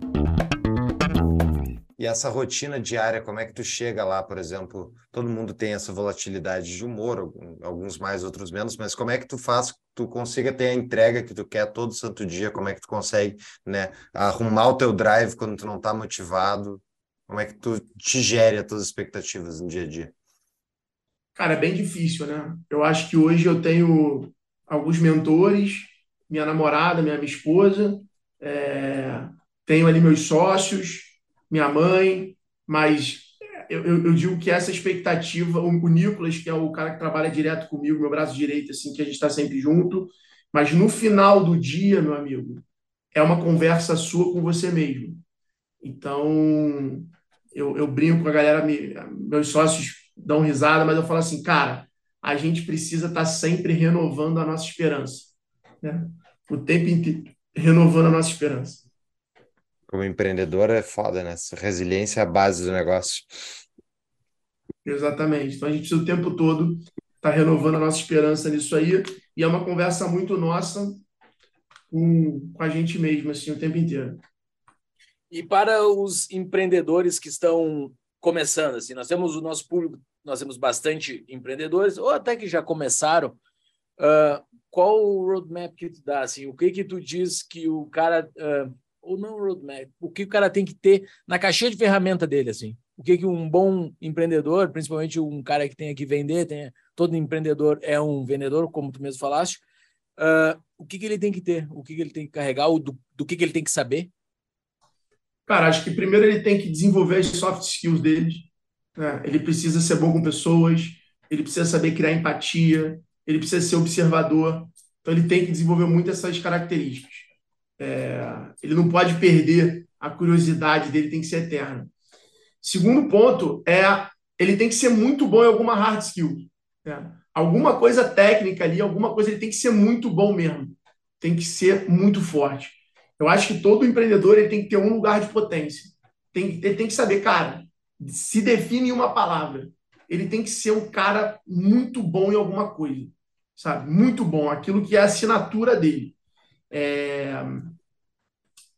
E essa rotina diária, como é que tu chega lá, por exemplo? Todo mundo tem essa volatilidade de humor, alguns mais, outros menos, mas como é que tu faz, tu consiga ter a entrega que tu quer todo santo dia? Como é que tu consegue, né, arrumar o teu drive quando tu não está motivado? Como é que tu te gere as tuas expectativas no dia a dia? Cara, é bem difícil, né? Eu acho que hoje eu tenho alguns mentores, minha namorada, minha, esposa, é... tenho ali meus sócios, minha mãe, mas eu, eu, eu, digo que essa expectativa, o, o Nicolas, que é o cara que trabalha direto comigo, meu braço direito, assim, que a gente está sempre junto, mas no final do dia, meu amigo, é uma conversa sua com você mesmo. Então, eu, eu brinco com a galera, meus sócios dão risada, mas eu falo assim, cara, a gente precisa estar tá sempre renovando a nossa esperança. Né? O tempo inteiro, renovando a nossa esperança. Como empreendedor é foda, né? Resiliência é a base do negócio. Exatamente. Então a gente precisa o tempo todo estar tá renovando a nossa esperança nisso aí. E é uma conversa muito nossa com, com a gente mesmo, assim, o tempo inteiro. E para os empreendedores que estão começando, assim, nós temos o nosso público, nós temos bastante empreendedores, ou até que já começaram. Uh, qual o roadmap que tu dá? Assim, o que que tu diz que o cara, uh, ou não roadmap, o que o cara tem que ter na caixinha de ferramenta dele, assim? O que que um bom empreendedor, principalmente um cara que tenha que vender, tenha, todo empreendedor é um vendedor, como tu mesmo falaste, uh, o que que ele tem que ter? O que que ele tem que carregar? O do, do que que ele tem que saber? Cara, acho que primeiro ele tem que desenvolver as soft skills dele. Né? Ele precisa ser bom com pessoas, ele precisa saber criar empatia, ele precisa ser observador. Então, ele tem que desenvolver muito essas características. É, ele não pode perder a curiosidade dele, tem que ser eterna. Segundo ponto é ele tem que ser muito bom em alguma hard skill. Né? Alguma coisa técnica ali, alguma coisa, ele tem que ser muito bom mesmo. Tem que ser muito forte. Eu acho que todo empreendedor ele tem que ter um lugar de potência. Tem, ele tem que saber, cara, se define em uma palavra. Ele tem que ser um cara muito bom em alguma coisa sabe? Muito bom, aquilo que é a assinatura dele. É...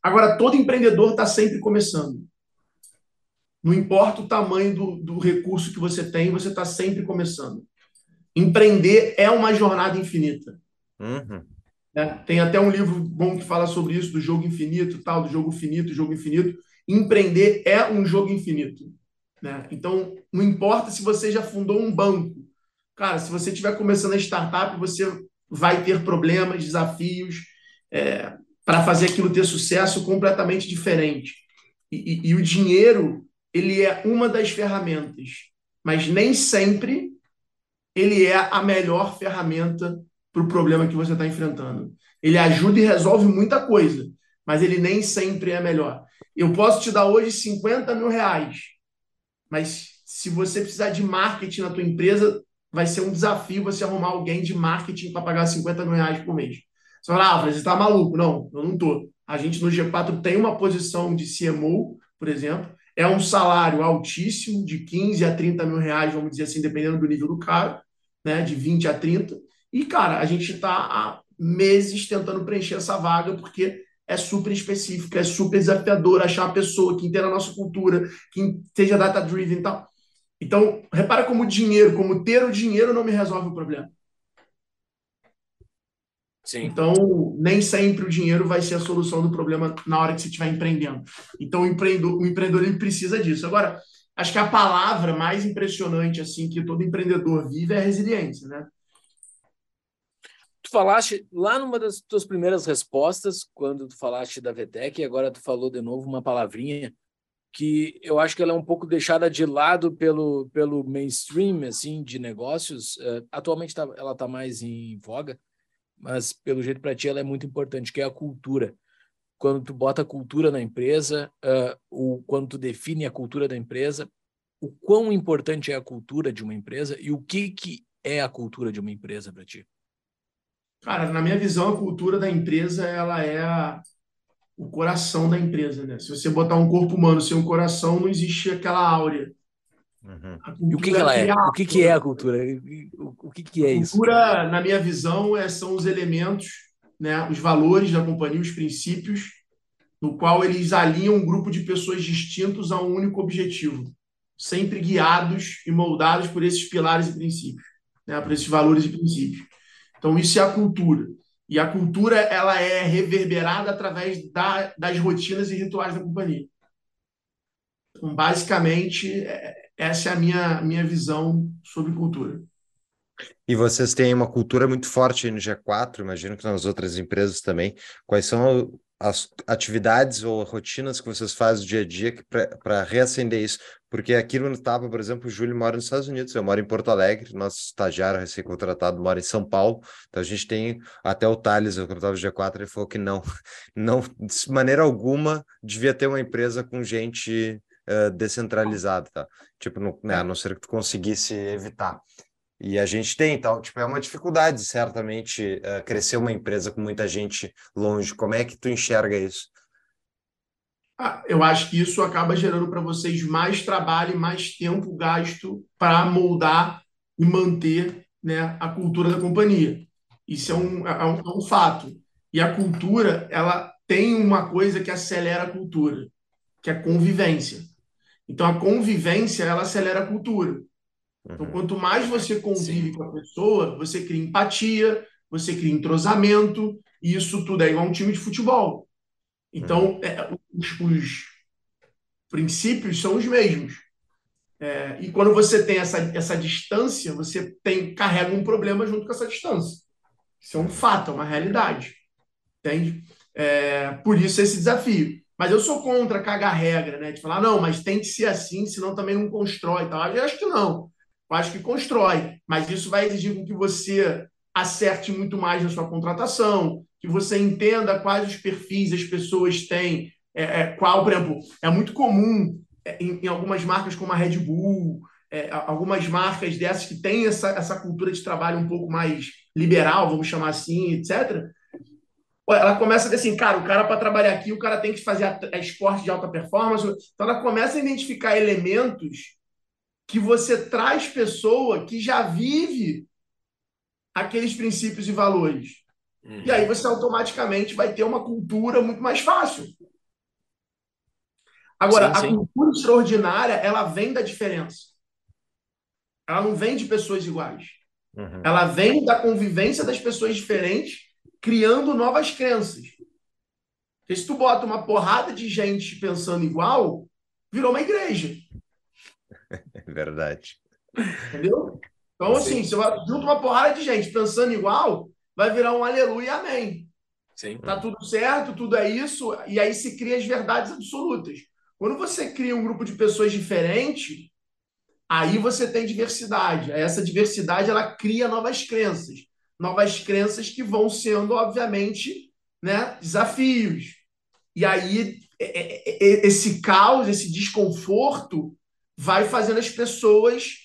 Agora, todo empreendedor está sempre começando. Não importa o tamanho do, do recurso que você tem, você está sempre começando. Empreender é uma jornada infinita. Uhum. É, tem até um livro bom que fala sobre isso, do jogo infinito, tal, do jogo finito, jogo infinito. Empreender é um jogo infinito. Né? Então, não importa se você já fundou um banco, Cara, se você estiver começando a startup, você vai ter problemas, desafios é, para fazer aquilo ter sucesso completamente diferente. E, e, e o dinheiro, ele é uma das ferramentas, mas nem sempre ele é a melhor ferramenta para o problema que você está enfrentando. Ele ajuda e resolve muita coisa, mas ele nem sempre é melhor. Eu posso te dar hoje 50 mil reais, mas se você precisar de marketing na tua empresa, vai ser um desafio você arrumar alguém de marketing para pagar 50 mil reais por mês. Você fala, ah, você está maluco. Não, eu não estou. A gente no G4 tem uma posição de CMO, por exemplo, é um salário altíssimo, de 15 a 30 mil reais, vamos dizer assim, dependendo do nível do cara, né, de 20 a 30. E, cara, a gente está há meses tentando preencher essa vaga, porque é super específica, é super desafiador achar uma pessoa que entenda a nossa cultura, que seja data-driven e tal. Então, repara como o dinheiro, como ter o dinheiro não me resolve o problema. Sim. Então, nem sempre o dinheiro vai ser a solução do problema na hora que você estiver empreendendo. Então, o empreendedor, o empreendedor ele precisa disso. Agora, acho que a palavra mais impressionante assim que todo empreendedor vive é a resiliência, né? Falaste lá numa das tuas primeiras respostas, quando tu falaste da VTEC, e agora tu falou de novo uma palavrinha que eu acho que ela é um pouco deixada de lado pelo, pelo mainstream assim de negócios. Uh, atualmente tá, ela está mais em voga, mas pelo jeito para ti ela é muito importante, que é a cultura. Quando tu bota a cultura na empresa, uh, o, quando tu define a cultura da empresa, o quão importante é a cultura de uma empresa e o que, que é a cultura de uma empresa para ti? Cara, na minha visão, a cultura da empresa ela é a, o coração da empresa, né? Se você botar um corpo humano sem um coração, não existe aquela áurea. Uhum. E o que, que ela é? é o que, que é a cultura? O que, que é isso? A cultura, na minha visão, é, são os elementos, né, os valores da companhia, os princípios, no qual eles alinham um grupo de pessoas distintos a um único objetivo, sempre guiados e moldados por esses pilares e princípios, né, por esses valores e princípios. Então, isso é a cultura. E a cultura ela é reverberada através da, das rotinas e rituais da companhia. Então, basicamente, é, essa é a minha, minha visão sobre cultura. E vocês têm uma cultura muito forte no G4, imagino que nas outras empresas também. Quais são as atividades ou rotinas que vocês fazem no dia a dia para reacender isso. Porque aqui no Tapa, por exemplo, o Júlio mora nos Estados Unidos, eu moro em Porto Alegre, nosso estagiário recém-contratado mora em São Paulo, então a gente tem até o Thales, o capitão do G4, ele falou que não, não, de maneira alguma, devia ter uma empresa com gente uh, descentralizada, tá? Tipo, no, né, a não ser que tu conseguisse evitar. E a gente tem, então, tipo, é uma dificuldade, certamente, uh, crescer uma empresa com muita gente longe. Como é que tu enxerga isso? Ah, eu acho que isso acaba gerando para vocês mais trabalho e mais tempo gasto para moldar e manter né, a cultura da companhia. Isso é um, é um, é um fato. E a cultura, ela tem uma coisa que acelera a cultura, que é a convivência. Então, a convivência, ela acelera a cultura. Então, uhum. quanto mais você convive Sim. com a pessoa, você cria empatia, você cria entrosamento, e isso tudo é igual a um time de futebol. Então, uhum. é, os, os, princípios são os mesmos. É, e quando você tem essa, essa distância, você tem carrega um problema junto com essa distância. Isso é um fato, é uma realidade. Entende? É, por isso esse desafio. Mas eu sou contra cagar regra, né? De falar, não, mas tem que ser assim, senão também não constrói. Tal. Eu acho que não. Eu acho que constrói, mas isso vai exigir que você acerte muito mais na sua contratação, que você entenda quais os perfis as pessoas têm, é, é, qual, por exemplo, é muito comum é, em, em algumas marcas como a Red Bull, é, algumas marcas dessas que têm essa, essa cultura de trabalho um pouco mais liberal, vamos chamar assim, etc. Ela começa a dizer assim, cara, o cara para trabalhar aqui, o cara tem que fazer esporte de alta performance. Então ela começa a identificar elementos que você traz pessoa que já vive aqueles princípios e valores. Uhum. E aí você automaticamente vai ter uma cultura muito mais fácil. Agora, sim, sim. a cultura extraordinária, ela vem da diferença. Ela não vem de pessoas iguais. Uhum. Ela vem da convivência das pessoas diferentes, criando novas crenças. Porque se tu bota uma porrada de gente pensando igual, virou uma igreja. É verdade. Entendeu? Então, assim, você vai, junto uma porrada de gente pensando igual, vai virar um aleluia e amém. Sim. Tá tudo certo, tudo é isso, e aí se cria as verdades absolutas. Quando você cria um grupo de pessoas diferentes, aí você tem diversidade. Essa diversidade ela cria novas crenças, novas crenças que vão sendo, obviamente, né, desafios. E aí esse caos, esse desconforto, vai fazendo as pessoas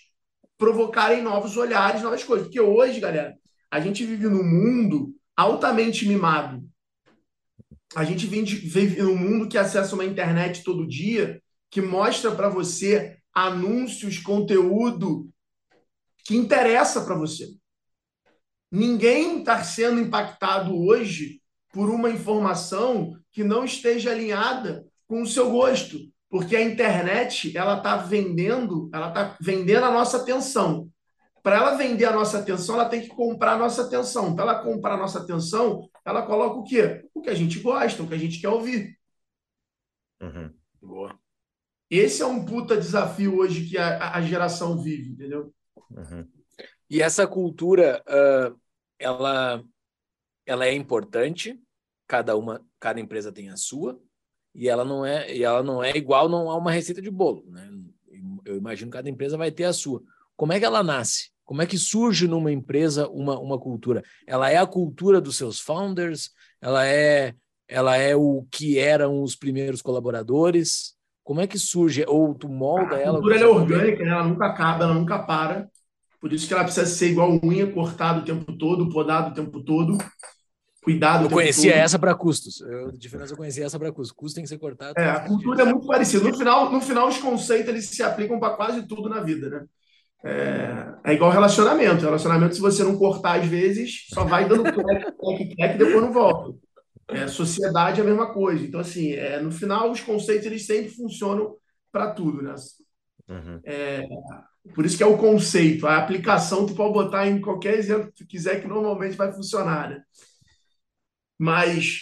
provocarem novos olhares, novas coisas. Porque hoje, galera, a gente vive num mundo altamente mimado. A gente vive num mundo que acessa uma internet todo dia, que mostra para você anúncios, conteúdo que interessa para você. Ninguém está sendo impactado hoje por uma informação que não esteja alinhada com o seu gosto, porque a internet ela está vendendo, ela está vendendo a nossa atenção. Para ela vender a nossa atenção, ela tem que comprar a nossa atenção. Para ela comprar a nossa atenção, ela coloca o quê? O que a gente gosta, o que a gente quer ouvir. Uhum. Boa. Esse é um puta desafio hoje que a, a geração vive, entendeu? Uhum. E essa cultura, uh, ela, ela é importante. Cada uma, cada empresa tem a sua e ela não é e ela não é igual não há uma receita de bolo né? eu imagino que cada empresa vai ter a sua. Como é que ela nasce? Como é que surge numa empresa uma, uma cultura? Ela é a cultura dos seus founders? Ela é ela é o que eram os primeiros colaboradores? Como é que surge? Ou tu molda a ela a cultura é orgânica né? ela nunca acaba ela nunca para. Por isso que ela precisa ser igual unha cortada o tempo todo podado o tempo todo cuidado. Eu conhecia todo. essa para custos. Eu, de diferença, eu conhecia essa para custos. Custo tem que ser cortado. É, a cultura é muito parecida. No final, no final, os conceitos eles se aplicam para quase tudo na vida, né? É, é, igual relacionamento. Relacionamento, se você não cortar às vezes, só vai dando crack, crack, crack e depois não volta. É, sociedade é a mesma coisa. Então, assim, é, no final, os conceitos eles sempre funcionam para tudo, né? Uhum. É, por isso que é o conceito. A aplicação tu pode botar em qualquer exemplo que tu quiser, que normalmente vai funcionar, né? Mas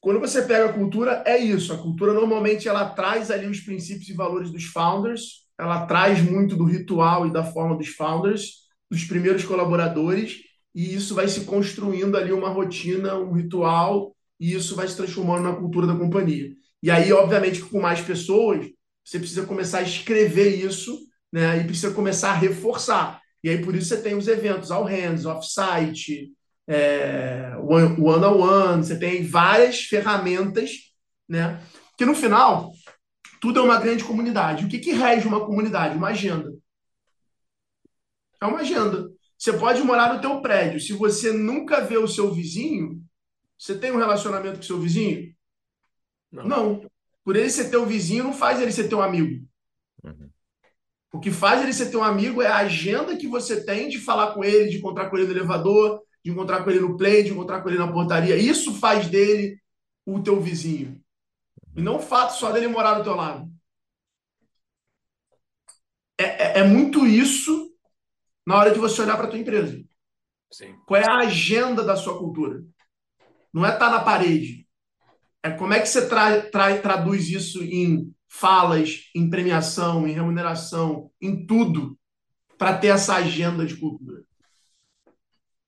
quando você pega a cultura, é isso. A cultura normalmente ela traz ali os princípios e valores dos founders, ela traz muito do ritual e da forma dos founders, dos primeiros colaboradores, e isso vai se construindo ali uma rotina, um ritual e isso vai se transformando na cultura da companhia. E aí, obviamente, com mais pessoas, você precisa começar a escrever isso, né? E precisa começar a reforçar. E aí, por isso, você tem os eventos all hands, off-site, é, one-on-one, você tem várias ferramentas, né? Que no final, tudo é uma grande comunidade. O que, que rege uma comunidade? Uma agenda. É uma agenda. Você pode morar no teu prédio. Se você nunca vê o seu vizinho, você tem um relacionamento com o seu vizinho? Não. não. Por ele ser teu vizinho, não faz ele ser teu amigo. Uhum. O que faz ele ser teu amigo é a agenda que você tem de falar com ele, de encontrar com ele no elevador, de encontrar com ele no play, de encontrar com ele na portaria. Isso faz dele o teu vizinho. E não o fato só dele morar do teu lado. É, é, é muito isso na hora de você olhar para a tua empresa. Sim. Qual é a agenda da sua cultura? Não é estar tá na parede. É como é que você tra tra traduz isso em falas, em premiação, em remuneração, em tudo, para ter essa agenda de cultura.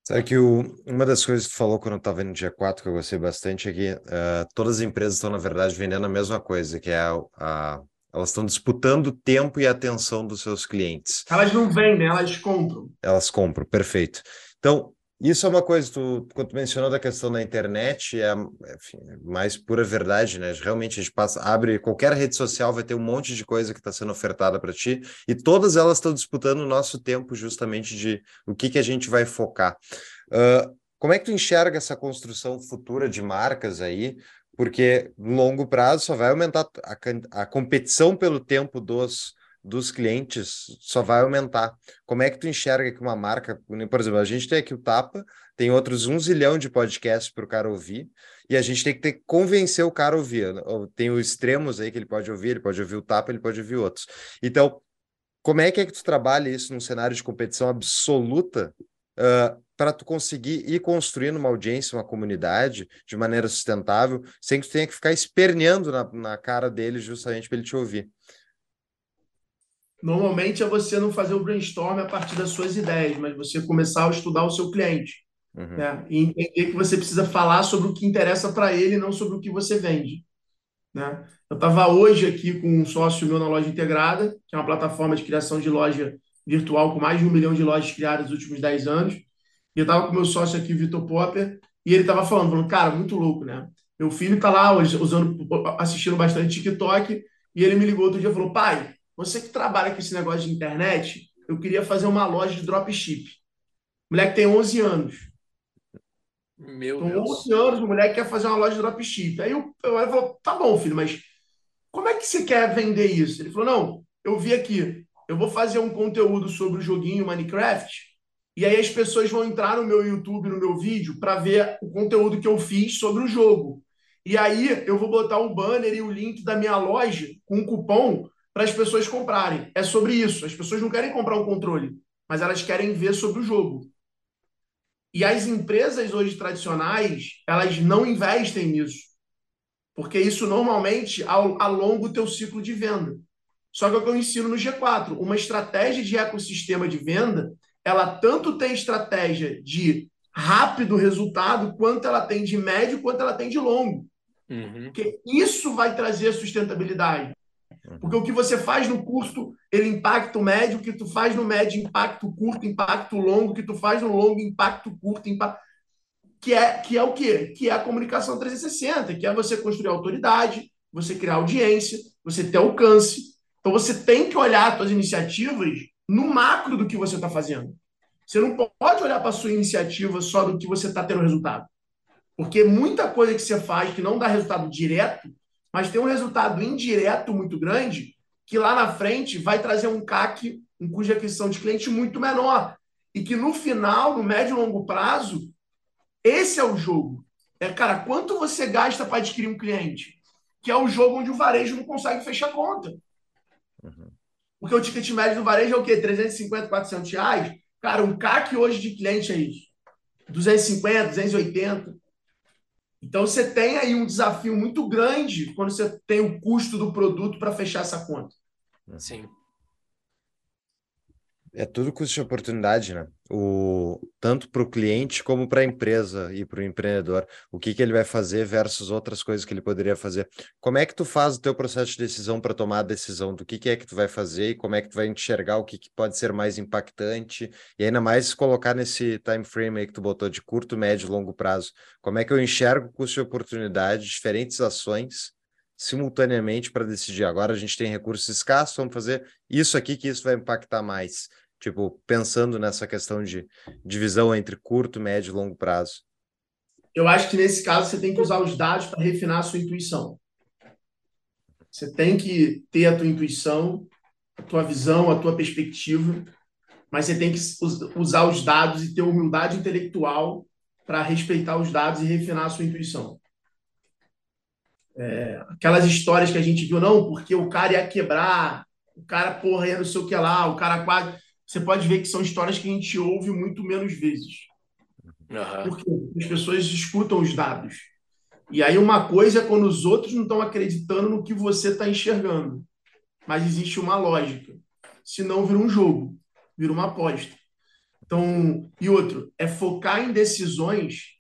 Sabe que o, uma das coisas que tu falou quando eu estava no dia 4, que eu gostei bastante, é que uh, todas as empresas estão, na verdade, vendendo a mesma coisa, que é a, a elas estão disputando o tempo e a atenção dos seus clientes. Elas não vendem, elas compram. Elas compram, perfeito. Então, isso é uma coisa, tu, quando tu mencionou da questão da internet, é enfim, é mais pura verdade, né? Realmente a gente passa, abre qualquer rede social, vai ter um monte de coisa que está sendo ofertada para ti, e todas elas estão disputando o nosso tempo justamente de o que, que a gente vai focar. Uh, como é que tu enxerga essa construção futura de marcas aí? Porque no longo prazo só vai aumentar a, a competição pelo tempo dos dos clientes só vai aumentar. Como é que tu enxerga que uma marca, por exemplo, a gente tem aqui o Tapa, tem outros um zilhão de podcasts para o cara ouvir, e a gente tem que ter que convencer o cara a ouvir. Tem os extremos aí que ele pode ouvir, ele pode ouvir o Tapa, ele pode ouvir outros. Então, como é que é que tu trabalha isso num cenário de competição absoluta uh, para tu conseguir ir construindo uma audiência, uma comunidade de maneira sustentável, sem que tu tenha que ficar esperneando na, na cara dele justamente para ele te ouvir? Normalmente é você não fazer o brainstorm a partir das suas ideias, mas você começar a estudar o seu cliente. Uhum. Né? E entender que você precisa falar sobre o que interessa para ele, não sobre o que você vende. Né? Eu estava hoje aqui com um sócio meu na Loja Integrada, que é uma plataforma de criação de loja virtual com mais de um milhão de lojas criadas nos últimos 10 anos. E eu estava com meu sócio aqui, o Vitor Popper, e ele estava falando, falando, cara, muito louco, né? Meu filho está lá usando, assistindo bastante TikTok, e ele me ligou outro dia e falou, pai, você que trabalha com esse negócio de internet, eu queria fazer uma loja de dropship. O moleque tem 11 anos. Meu então, Deus. 11 anos, o moleque quer fazer uma loja de dropship. Aí eu, eu, eu falou, tá bom, filho, mas como é que você quer vender isso? Ele falou, não, eu vi aqui, eu vou fazer um conteúdo sobre o joguinho Minecraft, e aí as pessoas vão entrar no meu YouTube, no meu vídeo, para ver o conteúdo que eu fiz sobre o jogo. E aí eu vou botar o banner e o link da minha loja com um cupom para as pessoas comprarem. É sobre isso. As pessoas não querem comprar um controle, mas elas querem ver sobre o jogo. E as empresas hoje tradicionais, elas não investem nisso. Porque isso normalmente alonga o teu ciclo de venda. Só que é o que eu ensino no G4. Uma estratégia de ecossistema de venda, ela tanto tem estratégia de rápido resultado, quanto ela tem de médio, quanto ela tem de longo. Uhum. Porque isso vai trazer sustentabilidade. Porque o que você faz no curto, ele impacta o médio, o que tu faz no médio, impacto curto, impacto longo, o que tu faz no longo, impacto curto, impacto... Que é, que é o quê? Que é a comunicação 360, que é você construir autoridade, você criar audiência, você ter alcance. Então você tem que olhar as suas iniciativas no macro do que você está fazendo. Você não pode olhar para a sua iniciativa só do que você está tendo resultado. Porque muita coisa que você faz que não dá resultado direto, mas tem um resultado indireto muito grande que lá na frente vai trazer um CAC, um custo de aquisição de cliente muito menor. E que no final, no médio e longo prazo, esse é o jogo. É, cara, quanto você gasta para adquirir um cliente? Que é o jogo onde o varejo não consegue fechar conta. Uhum. Porque o ticket médio do varejo é o quê? 350, 400 reais? Cara, um CAC hoje de cliente é isso. 250, 280. Então você tem aí um desafio muito grande quando você tem o custo do produto para fechar essa conta. Sim. É tudo custo de oportunidade, né? O, tanto para o cliente como para a empresa e para o empreendedor. O que, que ele vai fazer versus outras coisas que ele poderia fazer. Como é que tu faz o teu processo de decisão para tomar a decisão do que, que é que tu vai fazer e como é que tu vai enxergar o que, que pode ser mais impactante e ainda mais colocar nesse time frame aí que tu botou de curto, médio e longo prazo. Como é que eu enxergo custo de oportunidade, diferentes ações simultaneamente para decidir. Agora a gente tem recursos escassos, vamos fazer isso aqui que isso vai impactar mais. Tipo, pensando nessa questão de divisão entre curto, médio e longo prazo. Eu acho que nesse caso você tem que usar os dados para refinar a sua intuição. Você tem que ter a tua intuição, a tua visão, a tua perspectiva, mas você tem que usar os dados e ter humildade intelectual para respeitar os dados e refinar a sua intuição. É, aquelas histórias que a gente viu, não, porque o cara ia quebrar, o cara, porra, ia não sei o que lá, o cara quase você pode ver que são histórias que a gente ouve muito menos vezes. Uhum. Porque as pessoas escutam os dados. E aí uma coisa é quando os outros não estão acreditando no que você está enxergando. Mas existe uma lógica. Senão vira um jogo, vira uma aposta. Então, e outro, é focar em decisões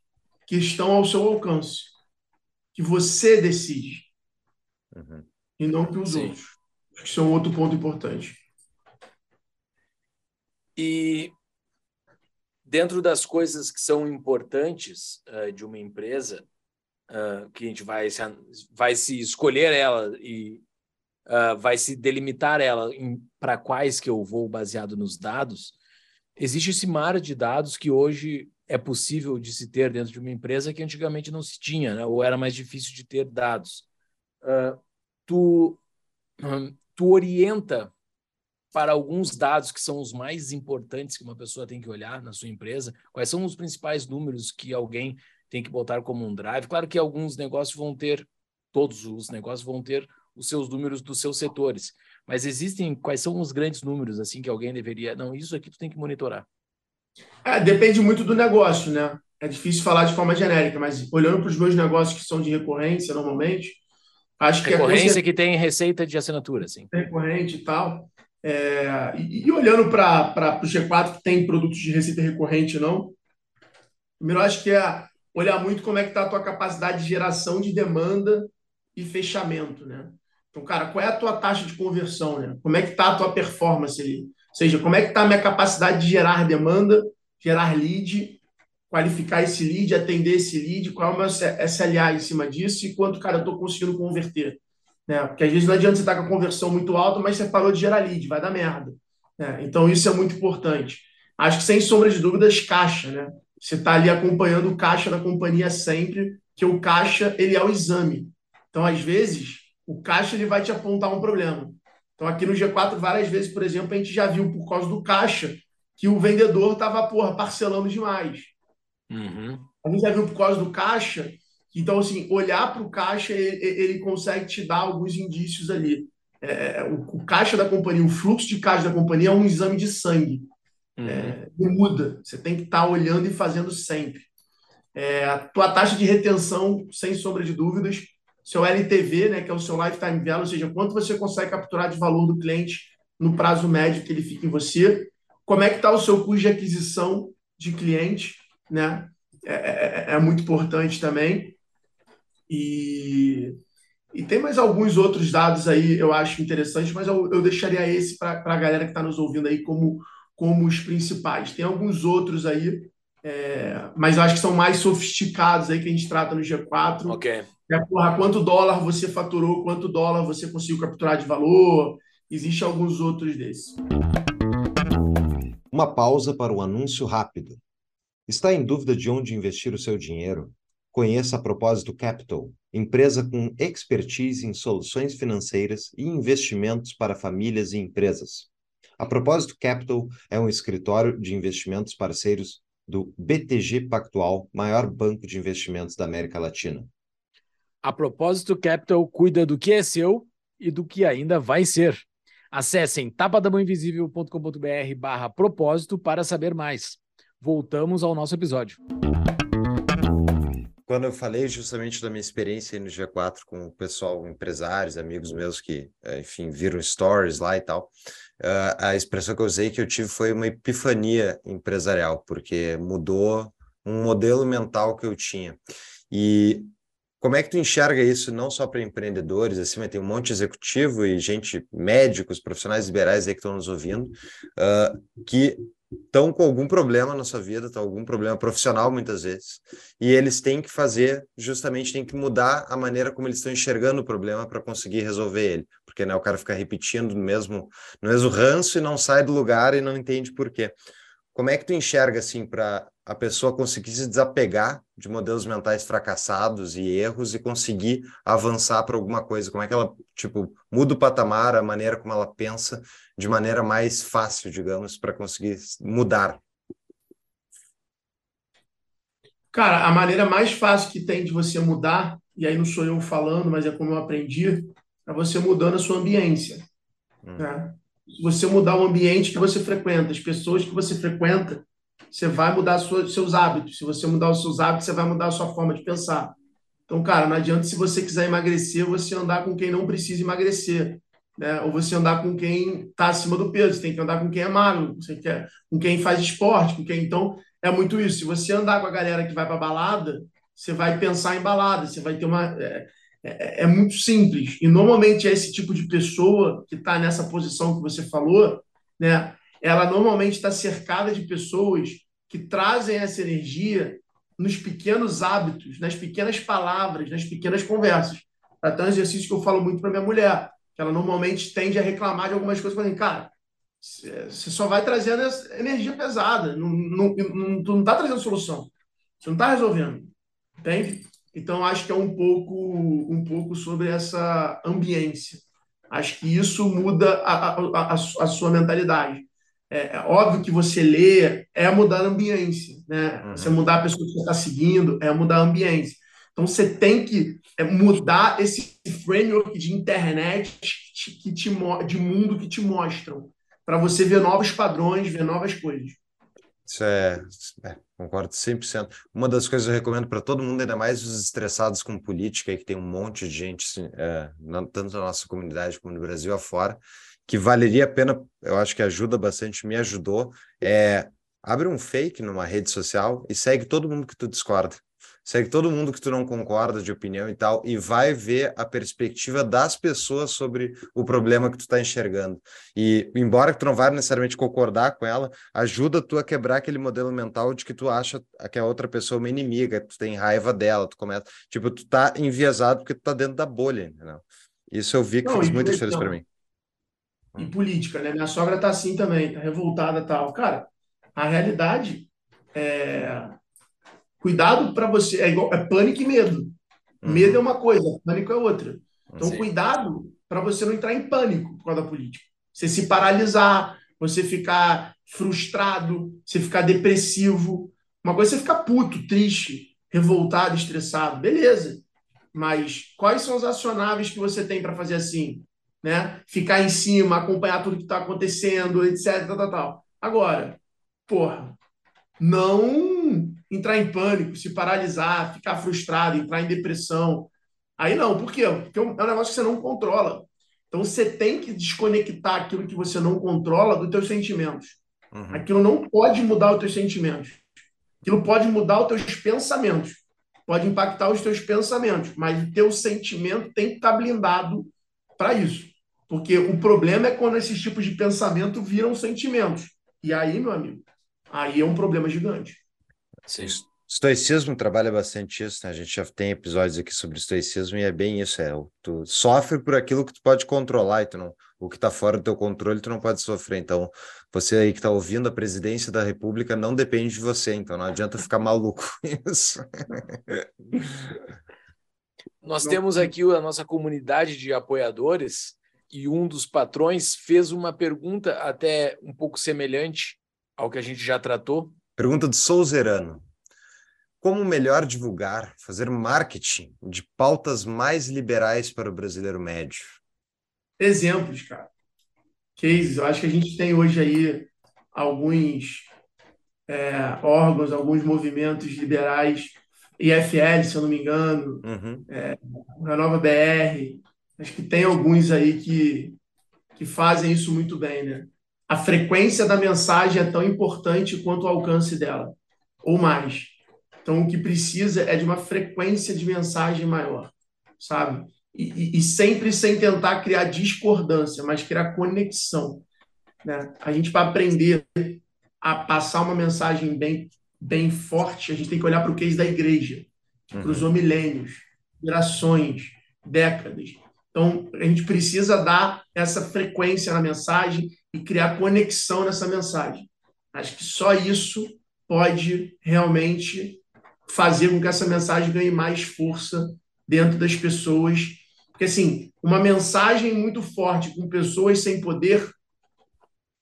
que estão ao seu alcance. Que você decide. Uhum. E não que os Sim. outros. Acho que isso é um outro ponto importante. E dentro das coisas que são importantes uh, de uma empresa, uh, que a gente vai se, vai se escolher ela e uh, vai se delimitar ela para quais que eu vou baseado nos dados, existe esse mar de dados que hoje é possível de se ter dentro de uma empresa que antigamente não se tinha, né? ou era mais difícil de ter dados. tu, um, tu orienta para alguns dados que são os mais importantes que uma pessoa tem que olhar na sua empresa? Quais são os principais números que alguém tem que botar como um drive? Claro que alguns negócios vão ter, todos os negócios vão ter os seus números dos seus setores, mas existem quais são os grandes números assim que alguém deveria, não, isso aqui tu tem que monitorar. É, depende muito do negócio, né? É difícil falar de forma genérica, mas olhando para os meus negócios que são de recorrência normalmente, acho que recorrência que tem receita de assinatura, sim. Recorrente e tal. É, e, e, olhando para o G4, que tem produtos de receita recorrente não, primeiro acho que é olhar muito como é que está a tua capacidade de geração de demanda e fechamento, né? Então, cara, qual é a tua taxa de conversão, né? Como é que está a tua performance ali? Ou seja, como é que está a minha capacidade de gerar demanda, gerar lead, qualificar esse lead, atender esse lead, qual é o meu SLA em cima disso e quanto, cara, eu estou conseguindo converter. Né? Porque às vezes não adianta você estar com a conversão muito alta, mas você parou de gerar lead, vai dar merda. Né? Então isso é muito importante. Acho que sem sombra de dúvidas, caixa, né? Você está ali acompanhando o caixa da companhia sempre, que o caixa ele é o exame. Então, às vezes, o caixa ele vai te apontar um problema. Então, aqui no G4, várias vezes, por exemplo, a gente já viu por causa do caixa que o vendedor estava, porra, parcelando demais. Uhum. A gente já viu por causa do caixa então, assim, olhar para o caixa, ele, ele, consegue te dar alguns indícios ali. É, o, o, caixa da companhia, o fluxo de caixa da companhia é um exame de sangue. Uhum. É, muda. Você tem que estar tá olhando e fazendo sempre. É, a tua taxa de retenção, sem sombra de dúvidas, seu LTV, né, que é o seu lifetime value, ou seja, quanto você consegue capturar de valor do cliente no prazo médio que ele fica em você. Como é que está o seu custo de aquisição de cliente, né? É, é, é, é muito importante também. E, e tem mais alguns outros dados aí, eu acho interessantes, mas eu, eu deixaria esse para a galera que está nos ouvindo aí como, como os principais. Tem alguns outros aí, é, mas eu acho que são mais sofisticados aí que a gente trata no G4. Ok. É, porra, quanto dólar você faturou, quanto dólar você conseguiu capturar de valor. Existem alguns outros desses. Uma pausa para o um anúncio rápido. Está em dúvida de onde investir o seu dinheiro? Conheça a Propósito Capital, empresa com expertise em soluções financeiras e investimentos para famílias e empresas. A Propósito Capital é um escritório de investimentos parceiros do BTG Pactual, maior banco de investimentos da América Latina. A Propósito Capital cuida do que é seu e do que ainda vai ser. Acessem tapadamãoinvisível.com.br barra propósito para saber mais. Voltamos ao nosso episódio. Quando eu falei justamente da minha experiência no G4 com o pessoal, empresários, amigos meus que, eh, enfim, viram stories lá e tal, uh, a expressão que eu usei que eu tive foi uma epifania empresarial, porque mudou um modelo mental que eu tinha. E como é que tu enxerga isso não só para empreendedores, assim, mas tem um monte de executivo e gente, médicos, profissionais liberais aí que estão nos ouvindo, uh, que estão com algum problema na sua vida, estão algum problema profissional muitas vezes, e eles têm que fazer, justamente têm que mudar a maneira como eles estão enxergando o problema para conseguir resolver ele, porque né, o cara fica repetindo no mesmo, no mesmo ranço e não sai do lugar e não entende por quê. Como é que tu enxerga assim para a pessoa conseguir se desapegar de modelos mentais fracassados e erros e conseguir avançar para alguma coisa? Como é que ela, tipo, muda o patamar, a maneira como ela pensa de maneira mais fácil, digamos, para conseguir mudar? Cara, a maneira mais fácil que tem de você mudar, e aí não sou eu falando, mas é como eu aprendi, é você mudando a sua ambiência. Hum. Né? Você mudar o ambiente que você frequenta, as pessoas que você frequenta, você vai mudar sua, seus hábitos. Se você mudar os seus hábitos, você vai mudar a sua forma de pensar. Então, cara, não adianta se você quiser emagrecer, você andar com quem não precisa emagrecer. Né? Ou você andar com quem está acima do peso. Você tem que andar com quem é magro, você quer, com quem faz esporte, com quem. Então, é muito isso. Se você andar com a galera que vai para balada, você vai pensar em balada, você vai ter uma. É, é, é muito simples. E normalmente é esse tipo de pessoa que está nessa posição que você falou, né? ela normalmente está cercada de pessoas que trazem essa energia nos pequenos hábitos, nas pequenas palavras, nas pequenas conversas. Até um exercício que eu falo muito para minha mulher, que ela normalmente tende a reclamar de algumas coisas, falando, cara, você só vai trazendo energia pesada, não, não, não, tu não está trazendo solução, você não está resolvendo, entende? Então, acho que é um pouco, um pouco sobre essa ambiência. Acho que isso muda a, a, a, a sua mentalidade. É, é, óbvio que você lê é mudar a ambiência, né? Uhum. Você mudar a pessoa que você está seguindo é mudar a ambiência. Então você tem que é, mudar esse framework de internet que te, de mundo que te mostram para você ver novos padrões, ver novas coisas. Isso é, é concordo 100%. Uma das coisas que eu recomendo para todo mundo, ainda mais os estressados com política, que tem um monte de gente, é, tanto na nossa comunidade como no Brasil afora, que valeria a pena, eu acho que ajuda bastante, me ajudou, é abre um fake numa rede social e segue todo mundo que tu discorda. Segue todo mundo que tu não concorda de opinião e tal, e vai ver a perspectiva das pessoas sobre o problema que tu está enxergando. E, embora tu não vá necessariamente concordar com ela, ajuda tu a quebrar aquele modelo mental de que tu acha que a outra pessoa é uma inimiga, tu tem raiva dela, tu começa... Tipo, tu tá enviesado porque tu tá dentro da bolha, entendeu? Isso eu vi que não, fez muita diferença para mim e política, né? Minha sogra tá assim também, tá revoltada tal. Cara, a realidade é cuidado para você é igual é pânico e medo. Uhum. Medo é uma coisa, pânico é outra. Então Sim. cuidado para você não entrar em pânico por causa da política. Você se paralisar, você ficar frustrado, você ficar depressivo. Uma coisa é você ficar puto, triste, revoltado, estressado, beleza. Mas quais são os acionáveis que você tem para fazer assim? né? Ficar em cima, acompanhar tudo que está acontecendo, etc, tal, tal, tal. Agora, porra, não entrar em pânico, se paralisar, ficar frustrado, entrar em depressão. Aí não, por quê? Porque é um negócio que você não controla. Então você tem que desconectar aquilo que você não controla dos teus sentimentos. Uhum. Aquilo não pode mudar os teus sentimentos. Aquilo pode mudar os teus pensamentos. Pode impactar os teus pensamentos, mas o teu sentimento tem que estar blindado para isso. Porque o problema é quando esses tipos de pensamento viram sentimentos. E aí, meu amigo, aí é um problema gigante. Sim. Estoicismo trabalha bastante isso, né? A gente já tem episódios aqui sobre estoicismo e é bem isso, é, tu sofre por aquilo que tu pode controlar e tu não, o que está fora do teu controle tu não pode sofrer. Então, você aí que está ouvindo a presidência da República não depende de você, então não adianta ficar maluco com isso. Nós temos aqui a nossa comunidade de apoiadores e um dos patrões fez uma pergunta até um pouco semelhante ao que a gente já tratou. Pergunta do Souzerano. Como melhor divulgar, fazer marketing de pautas mais liberais para o brasileiro médio? Exemplos, cara. Cases. Eu acho que a gente tem hoje aí alguns é, órgãos, alguns movimentos liberais IFL, se eu não me engano, uhum. é, Nova BR. Acho que tem alguns aí que, que fazem isso muito bem, né? A frequência da mensagem é tão importante quanto o alcance dela, ou mais. Então, o que precisa é de uma frequência de mensagem maior, sabe? E, e, e sempre sem tentar criar discordância, mas criar conexão. Né? A gente, para aprender a passar uma mensagem bem, bem forte, a gente tem que olhar para o case da igreja, uhum. para os homilênios, gerações, décadas. Então, a gente precisa dar essa frequência na mensagem e criar conexão nessa mensagem. Acho que só isso pode realmente fazer com que essa mensagem ganhe mais força dentro das pessoas. Porque, assim, uma mensagem muito forte com pessoas sem poder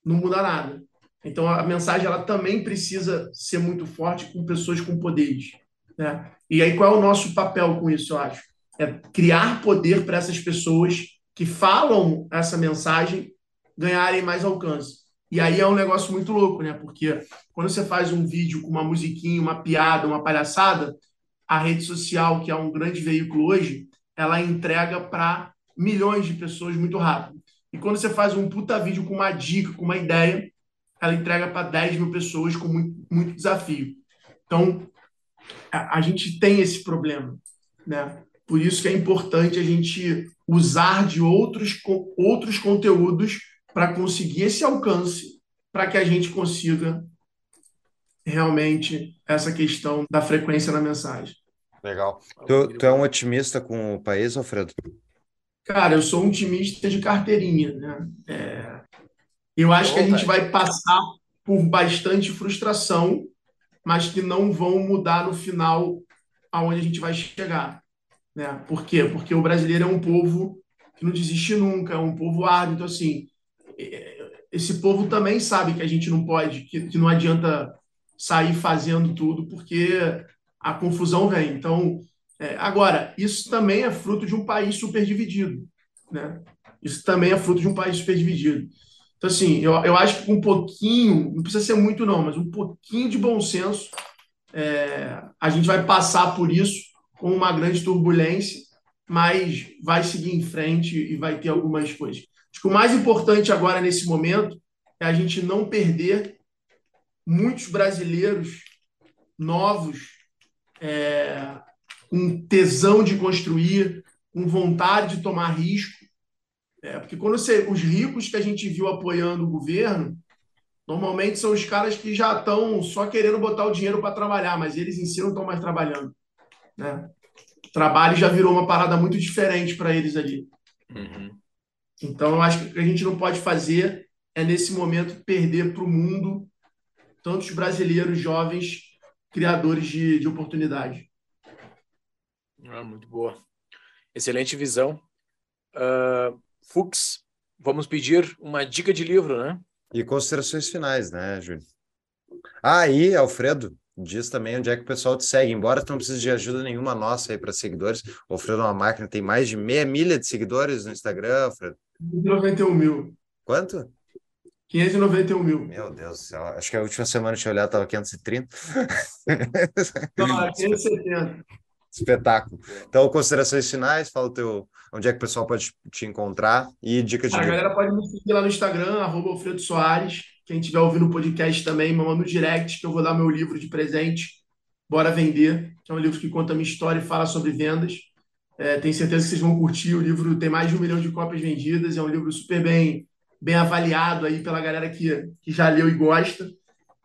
não muda nada. Então, a mensagem ela também precisa ser muito forte com pessoas com poderes. Né? E aí, qual é o nosso papel com isso, eu acho? É criar poder para essas pessoas que falam essa mensagem ganharem mais alcance. E aí é um negócio muito louco, né? Porque quando você faz um vídeo com uma musiquinha, uma piada, uma palhaçada, a rede social, que é um grande veículo hoje, ela entrega para milhões de pessoas muito rápido. E quando você faz um puta vídeo com uma dica, com uma ideia, ela entrega para 10 mil pessoas com muito, muito desafio. Então, a, gente tem esse problema, né? Por isso que é importante a gente usar de outros, outros conteúdos para conseguir esse alcance, para que a gente consiga realmente essa questão da frequência na mensagem. Legal. Tu, tu é um otimista com o país, Alfredo? Cara, eu sou um otimista de carteirinha, né? É, eu acho que a gente vai passar por bastante frustração, mas que não vão mudar no final aonde a gente vai chegar. Né? Por quê? Porque o brasileiro é um povo que não desiste nunca, é um povo árduo. Então, assim, esse povo também sabe que a gente não pode, que, que não adianta sair fazendo tudo, porque a confusão vem. Então, é, agora, isso também é fruto de um país super dividido. Né? Isso também é fruto de um país super dividido. Então, assim, eu, eu acho que um pouquinho, não precisa ser muito não, mas um pouquinho de bom senso, é, a gente vai passar por isso com uma grande turbulência, mas vai seguir em frente e vai ter algumas coisas. Acho que o mais importante agora, nesse momento, é a gente não perder muitos brasileiros novos, é, com tesão de construir, com vontade de tomar risco, é, porque quando você, os ricos que a gente viu apoiando o governo, normalmente são os caras que já estão só querendo botar o dinheiro para trabalhar, mas eles em si não estão mais trabalhando. Né? O trabalho já virou uma parada muito diferente para eles ali. Uhum. Então, eu acho que o que a gente não pode fazer é, nesse momento, perder para o mundo tantos brasileiros jovens criadores de, de oportunidade. Ah, muito boa. Excelente visão. Uh, Fux, vamos pedir uma dica de livro, né? E considerações finais, né, Júlio? Ah, aí, Alfredo, diz também onde é que o pessoal te segue. Embora tu não precise de ajuda nenhuma nossa aí para seguidores, o Alfredo é uma máquina, tem mais de meia milha de seguidores no Instagram, Alfredo. 591 mil. Quanto? 591 mil. Meu Deus do céu. Acho que a última semana que eu olhado estava 530. Não, 570. Espetáculo. Então, considerações finais, fala o teu, onde é que o pessoal pode te encontrar e dicas de. A galera pode me seguir lá no Instagram, arroba Alfredo Soares. Quem estiver ouvindo o podcast também, manda no direct que eu vou dar meu livro de presente. Bora Vender, que é um livro que conta a minha história e fala sobre vendas. É, tenho certeza que vocês vão curtir. O livro tem mais de um milhão de cópias vendidas. É um livro super bem, bem avaliado aí pela galera que, que já leu e gosta.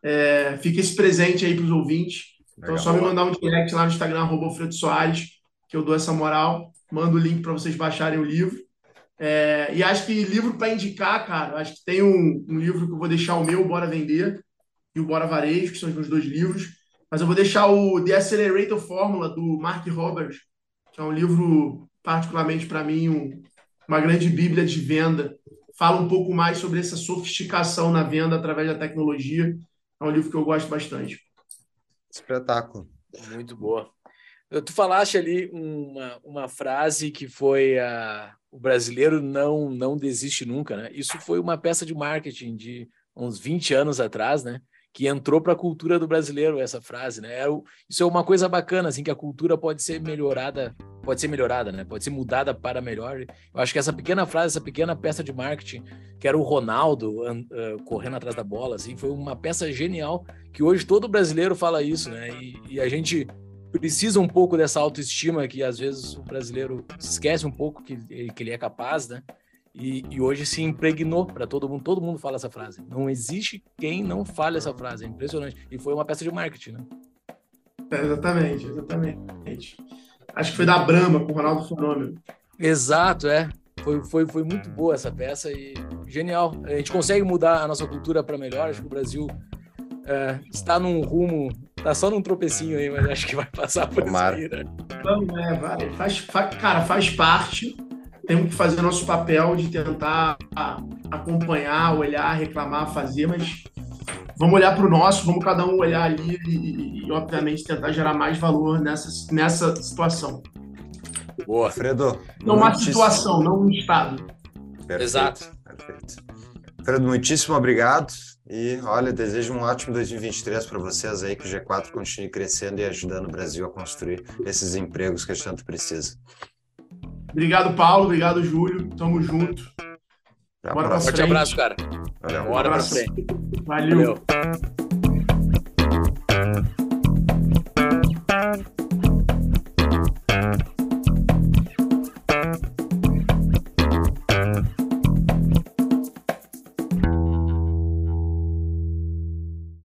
É, fica esse presente aí para os ouvintes. Então, é só me mandar um direct lá no Instagram, arroba Soares, que eu dou essa moral. Mando o link para vocês baixarem o livro. É, e acho que livro para indicar, cara, acho que tem um, um, livro que eu vou deixar o meu, Bora Vender, e o Bora Varejo, que são os meus dois livros. Mas eu vou deixar o The Accelerator Fórmula, do Mark Roberts, que é um livro, particularmente para mim, um, uma grande bíblia de venda. Fala um pouco mais sobre essa sofisticação na venda através da tecnologia. É um livro que eu gosto bastante. Espetáculo. Muito boa. Tu falaste ali uma, uma frase que foi a, o brasileiro não não desiste nunca, né? Isso foi uma peça de marketing de uns 20 anos atrás, né? que entrou para a cultura do brasileiro essa frase, né? É isso é uma coisa bacana, assim, que a cultura pode ser melhorada, pode ser melhorada, né? Pode ser mudada para melhor. Eu acho que essa pequena frase, essa pequena peça de marketing, que era o Ronaldo uh, correndo atrás da bola, assim, foi uma peça genial que hoje todo brasileiro fala isso, né? E, e a gente precisa um pouco dessa autoestima que às vezes o brasileiro esquece um pouco que, que ele é capaz, né? E, e, hoje se impregnou para todo mundo. Todo mundo fala essa frase. Não existe quem não fale essa frase. É impressionante. E foi uma peça de marketing, né? É, exatamente, exatamente. Acho que foi da Brahma com o Ronaldo Fenômeno. Exato, é. Foi, foi, foi muito boa essa peça e genial. A gente consegue mudar a nossa cultura para melhor. Acho que o Brasil é, está num rumo, está só num tropecinho aí, mas acho que vai passar por Tomara. isso aí, né? Não, é, vai. Faz, faz, cara, faz parte temos que fazer nosso papel de tentar acompanhar, olhar, reclamar, fazer, mas vamos olhar para o nosso, vamos cada um olhar ali e, e, obviamente, tentar gerar mais valor nessa, nessa situação. Boa, Fredo. Não uma situação, não um estado. Perfeito, Exato. Perfeito. Fredo, muitíssimo obrigado. E olha, desejo um ótimo 2023 para vocês aí, que o G4 continue crescendo e ajudando o Brasil a construir esses empregos que a gente tanto precisa. Obrigado, Paulo. Obrigado, Júlio. Tamo junto. Bora pra Forte abraço, cara. Valeu. Bora um pra frente. Valeu. Valeu.